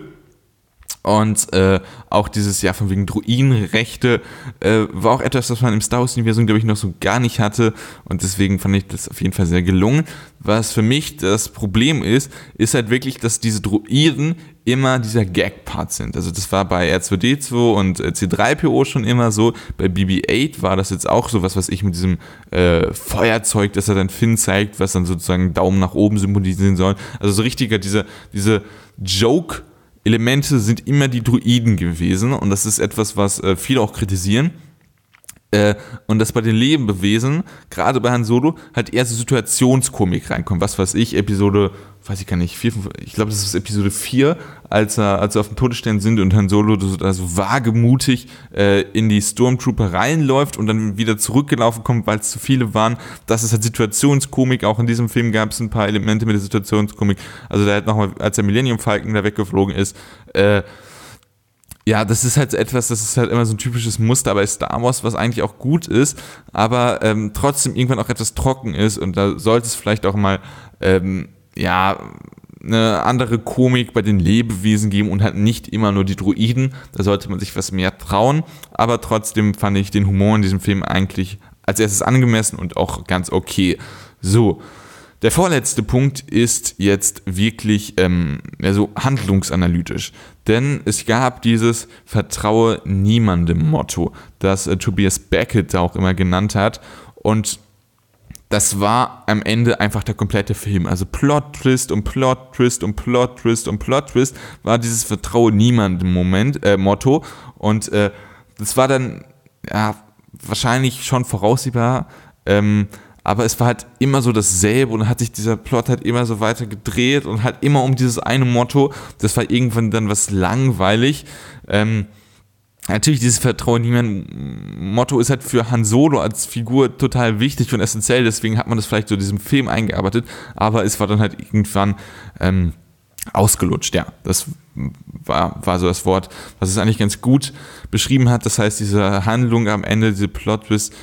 Und äh, auch dieses, ja, von wegen Druidenrechte äh, war auch etwas, was man im Star Wars-Universum, glaube ich, noch so gar nicht hatte. Und deswegen fand ich das auf jeden Fall sehr gelungen. Was für mich das Problem ist, ist halt wirklich, dass diese Druiden immer dieser Gag-Part sind. Also das war bei R2D2 und äh, C3PO schon immer so. Bei BB-8 war das jetzt auch so was, was ich mit diesem äh, Feuerzeug, das er dann Finn zeigt, was dann sozusagen Daumen nach oben symbolisieren soll. Also so richtiger diese, diese Joke- Elemente sind immer die Druiden gewesen und das ist etwas, was äh, viele auch kritisieren. Äh, und dass bei den Lebewesen, gerade bei Han Solo, halt eher so Situationskomik reinkommt. Was weiß ich, Episode weiß ich gar nicht, vier, fünf, ich glaube, das ist Episode 4, als er, als er auf dem Todesstern sind und Han Solo so also wagemutig äh, in die Stormtrooper reinläuft und dann wieder zurückgelaufen kommt, weil es zu viele waren. Das ist halt Situationskomik. Auch in diesem Film gab es ein paar Elemente mit der Situationskomik. Also da hat nochmal, als der Millennium Falcon da weggeflogen ist, äh, ja, das ist halt etwas, das ist halt immer so ein typisches Muster bei Star Wars, was eigentlich auch gut ist, aber ähm, trotzdem irgendwann auch etwas trocken ist und da sollte es vielleicht auch mal ähm, ja, eine andere Komik bei den Lebewesen geben und halt nicht immer nur die Druiden. Da sollte man sich was mehr trauen. Aber trotzdem fand ich den Humor in diesem Film eigentlich als erstes angemessen und auch ganz okay. So. Der vorletzte Punkt ist jetzt wirklich ähm, so handlungsanalytisch. Denn es gab dieses Vertraue niemandem Motto, das äh, Tobias Beckett auch immer genannt hat. Und das war am Ende einfach der komplette Film. Also Plot-Twist und Plot-Twist und Plot-Twist und Plot-Twist war dieses Vertraue niemandem Moment, äh, Motto. Und äh, das war dann ja, wahrscheinlich schon voraussehbar, ähm, aber es war halt immer so dasselbe und hat sich dieser Plot halt immer so weiter gedreht und halt immer um dieses eine Motto. Das war irgendwann dann was langweilig. Ähm, Natürlich, dieses Vertrauen niemand Motto ist halt für Han Solo als Figur total wichtig und essentiell, deswegen hat man das vielleicht so in diesem Film eingearbeitet, aber es war dann halt irgendwann ähm, ausgelutscht, ja. Das war, war so das Wort, was es eigentlich ganz gut beschrieben hat. Das heißt, diese Handlung am Ende, diese Plot-Twist,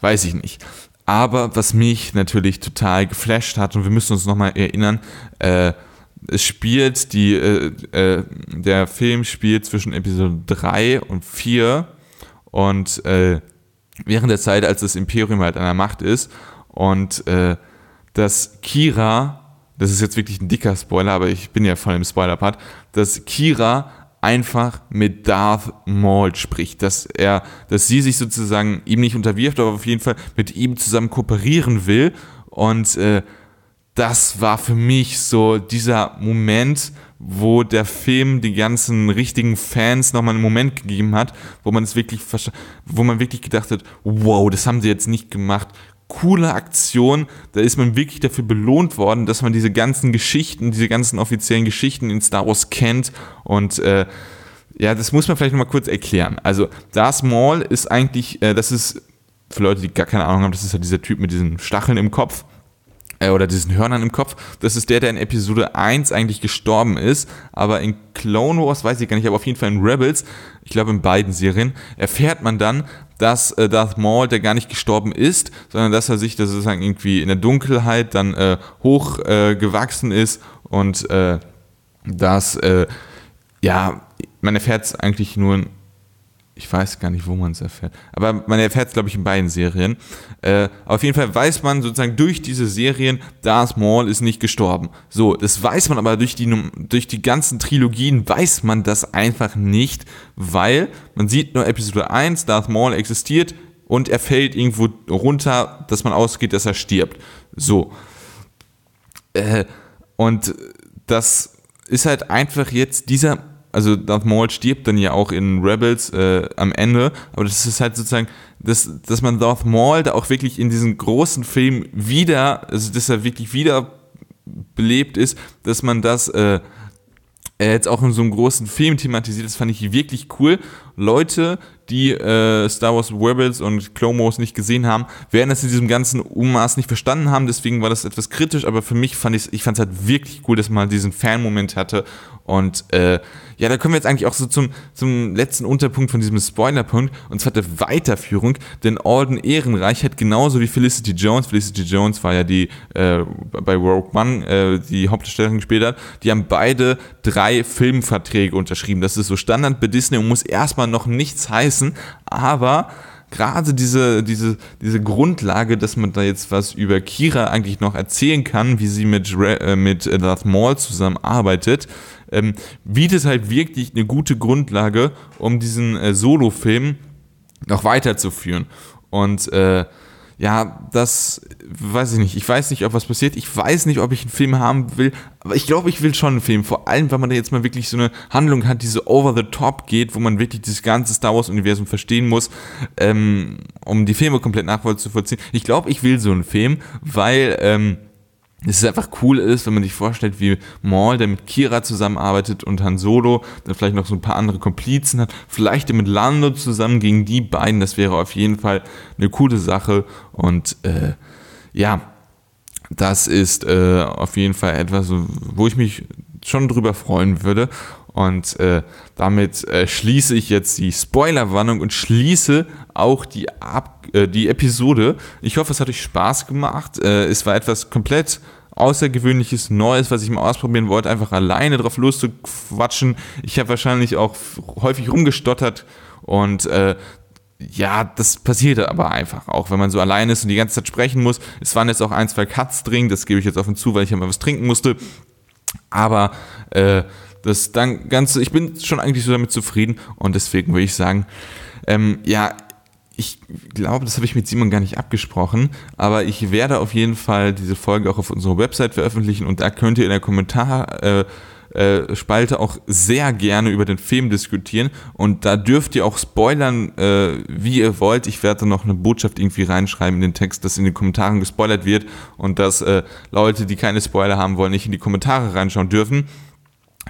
weiß ich nicht. Aber was mich natürlich total geflasht hat, und wir müssen uns nochmal erinnern, äh, es spielt, die, äh, äh, der Film spielt zwischen Episode 3 und 4 und äh, während der Zeit, als das Imperium halt an der Macht ist. Und äh, dass Kira, das ist jetzt wirklich ein dicker Spoiler, aber ich bin ja voll im Spoiler-Part, dass Kira einfach mit Darth Maul spricht, dass er, dass sie sich sozusagen ihm nicht unterwirft, aber auf jeden Fall mit ihm zusammen kooperieren will und äh, das war für mich so dieser Moment, wo der Film die ganzen richtigen Fans nochmal einen Moment gegeben hat, wo man es wirklich, wo man wirklich gedacht hat, wow, das haben sie jetzt nicht gemacht. Coole Aktion, da ist man wirklich dafür belohnt worden, dass man diese ganzen Geschichten, diese ganzen offiziellen Geschichten in Star Wars kennt. Und äh, ja, das muss man vielleicht nochmal kurz erklären. Also, Darth Maul ist eigentlich, äh, das ist, für Leute, die gar keine Ahnung haben, das ist ja dieser Typ mit diesen Stacheln im Kopf äh, oder diesen Hörnern im Kopf. Das ist der, der in Episode 1 eigentlich gestorben ist, aber in Clone Wars, weiß ich gar nicht, aber auf jeden Fall in Rebels, ich glaube in beiden Serien, erfährt man dann, dass äh, Darth Maul der gar nicht gestorben ist, sondern dass er sich das sozusagen irgendwie in der Dunkelheit dann äh, hochgewachsen äh, ist und äh, dass, äh, ja, man erfährt es eigentlich nur ich weiß gar nicht, wo man es erfährt. Aber man erfährt es, glaube ich, in beiden Serien. Äh, auf jeden Fall weiß man sozusagen durch diese Serien, Darth Maul ist nicht gestorben. So, das weiß man aber durch die, durch die ganzen Trilogien weiß man das einfach nicht, weil man sieht nur Episode 1, Darth Maul existiert und er fällt irgendwo runter, dass man ausgeht, dass er stirbt. So. Äh, und das ist halt einfach jetzt dieser also Darth Maul stirbt dann ja auch in Rebels äh, am Ende, aber das ist halt sozusagen, dass, dass man Darth Maul da auch wirklich in diesen großen Film wieder, also dass er wirklich wieder belebt ist, dass man das äh, jetzt auch in so einem großen Film thematisiert, das fand ich wirklich cool. Leute, die äh, Star Wars Rebels und Clone Wars nicht gesehen haben, werden das in diesem ganzen Ummaß nicht verstanden haben, deswegen war das etwas kritisch, aber für mich fand ich ich es halt wirklich cool, dass man diesen Fan-Moment hatte. Und äh, ja, da kommen wir jetzt eigentlich auch so zum, zum letzten Unterpunkt von diesem Spoilerpunkt, und zwar der Weiterführung, denn Alden Ehrenreich hat genauso wie Felicity Jones, Felicity Jones war ja die äh, bei Rogue One äh, die Hauptdarstellerin gespielt hat, die haben beide drei Filmverträge unterschrieben. Das ist so Standard bei Disney und muss erstmal noch nichts heißen, aber gerade diese, diese, diese Grundlage, dass man da jetzt was über Kira eigentlich noch erzählen kann, wie sie mit, äh, mit Darth Maul zusammenarbeitet, ähm, bietet halt wirklich eine gute Grundlage, um diesen äh, Solo-Film noch weiterzuführen. Und äh, ja, das weiß ich nicht. Ich weiß nicht, ob was passiert. Ich weiß nicht, ob ich einen Film haben will. Aber ich glaube, ich will schon einen Film. Vor allem, weil man da jetzt mal wirklich so eine Handlung hat, die so over the top geht, wo man wirklich das ganze Star Wars-Universum verstehen muss, ähm, um die Filme komplett nachvollziehen. Ich glaube, ich will so einen Film, weil ähm, es einfach cool ist, wenn man sich vorstellt, wie Maul, der mit Kira zusammenarbeitet und Han Solo, der vielleicht noch so ein paar andere Komplizen hat, vielleicht mit Lando zusammen gegen die beiden, das wäre auf jeden Fall eine coole Sache. Und äh, ja, das ist äh, auf jeden Fall etwas, wo ich mich schon drüber freuen würde und äh, damit äh, schließe ich jetzt die Spoilerwarnung und schließe auch die, Ab äh, die Episode. Ich hoffe, es hat euch Spaß gemacht. Äh, es war etwas komplett Außergewöhnliches, Neues, was ich mal ausprobieren wollte, einfach alleine drauf loszuquatschen. Ich habe wahrscheinlich auch häufig rumgestottert und äh, ja, das passiert aber einfach auch, wenn man so allein ist und die ganze Zeit sprechen muss. Es waren jetzt auch ein, zwei Cuts drin, das gebe ich jetzt offen zu, weil ich ja mal was trinken musste. Aber äh, das dann Ganze, ich bin schon eigentlich so damit zufrieden und deswegen würde ich sagen, ähm, ja, ich glaube, das habe ich mit Simon gar nicht abgesprochen, aber ich werde auf jeden Fall diese Folge auch auf unserer Website veröffentlichen und da könnt ihr in der Kommentar äh, äh, Spalte auch sehr gerne über den Film diskutieren und da dürft ihr auch spoilern, äh, wie ihr wollt. Ich werde noch eine Botschaft irgendwie reinschreiben in den Text, dass in den Kommentaren gespoilert wird und dass äh, Leute, die keine Spoiler haben wollen, nicht in die Kommentare reinschauen dürfen.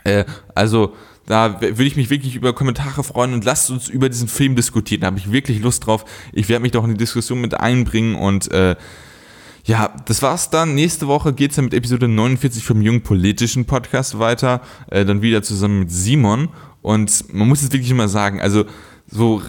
Äh, also da würde ich mich wirklich über Kommentare freuen und lasst uns über diesen Film diskutieren. Da habe ich wirklich Lust drauf. Ich werde mich doch in die Diskussion mit einbringen und äh, ja, das war's dann. Nächste Woche geht's dann mit Episode 49 vom jungen politischen Podcast weiter. Äh, dann wieder zusammen mit Simon. Und man muss es wirklich immer sagen, also so,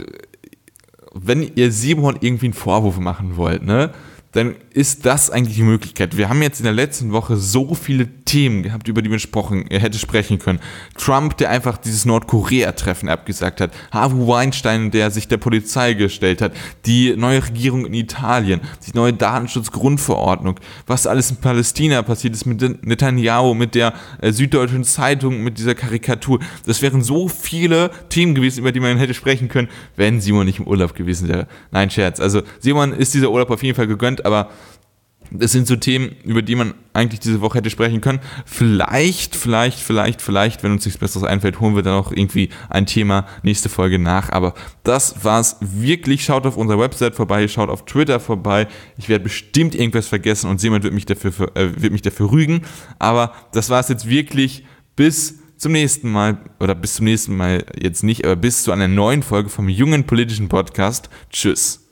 wenn ihr Simon irgendwie einen Vorwurf machen wollt, ne, dann ist das eigentlich die Möglichkeit. Wir haben jetzt in der letzten Woche so viele Themen gehabt, über die man gesprochen, er hätte sprechen können. Trump, der einfach dieses Nordkorea-Treffen abgesagt hat. Harvey Weinstein, der sich der Polizei gestellt hat. Die neue Regierung in Italien. Die neue Datenschutzgrundverordnung. Was alles in Palästina passiert ist mit Netanyahu, mit der äh, Süddeutschen Zeitung, mit dieser Karikatur. Das wären so viele Themen gewesen, über die man hätte sprechen können, wenn Simon nicht im Urlaub gewesen wäre. Nein, Scherz. Also Simon ist dieser Urlaub auf jeden Fall gegönnt aber das sind so Themen, über die man eigentlich diese Woche hätte sprechen können. Vielleicht, vielleicht, vielleicht, vielleicht, wenn uns nichts Besseres einfällt, holen wir dann auch irgendwie ein Thema nächste Folge nach. Aber das war's wirklich. Schaut auf unserer Website vorbei, schaut auf Twitter vorbei. Ich werde bestimmt irgendwas vergessen und jemand wird mich dafür, äh, wird mich dafür rügen. Aber das war's jetzt wirklich. Bis zum nächsten Mal, oder bis zum nächsten Mal jetzt nicht, aber bis zu einer neuen Folge vom jungen politischen Podcast. Tschüss.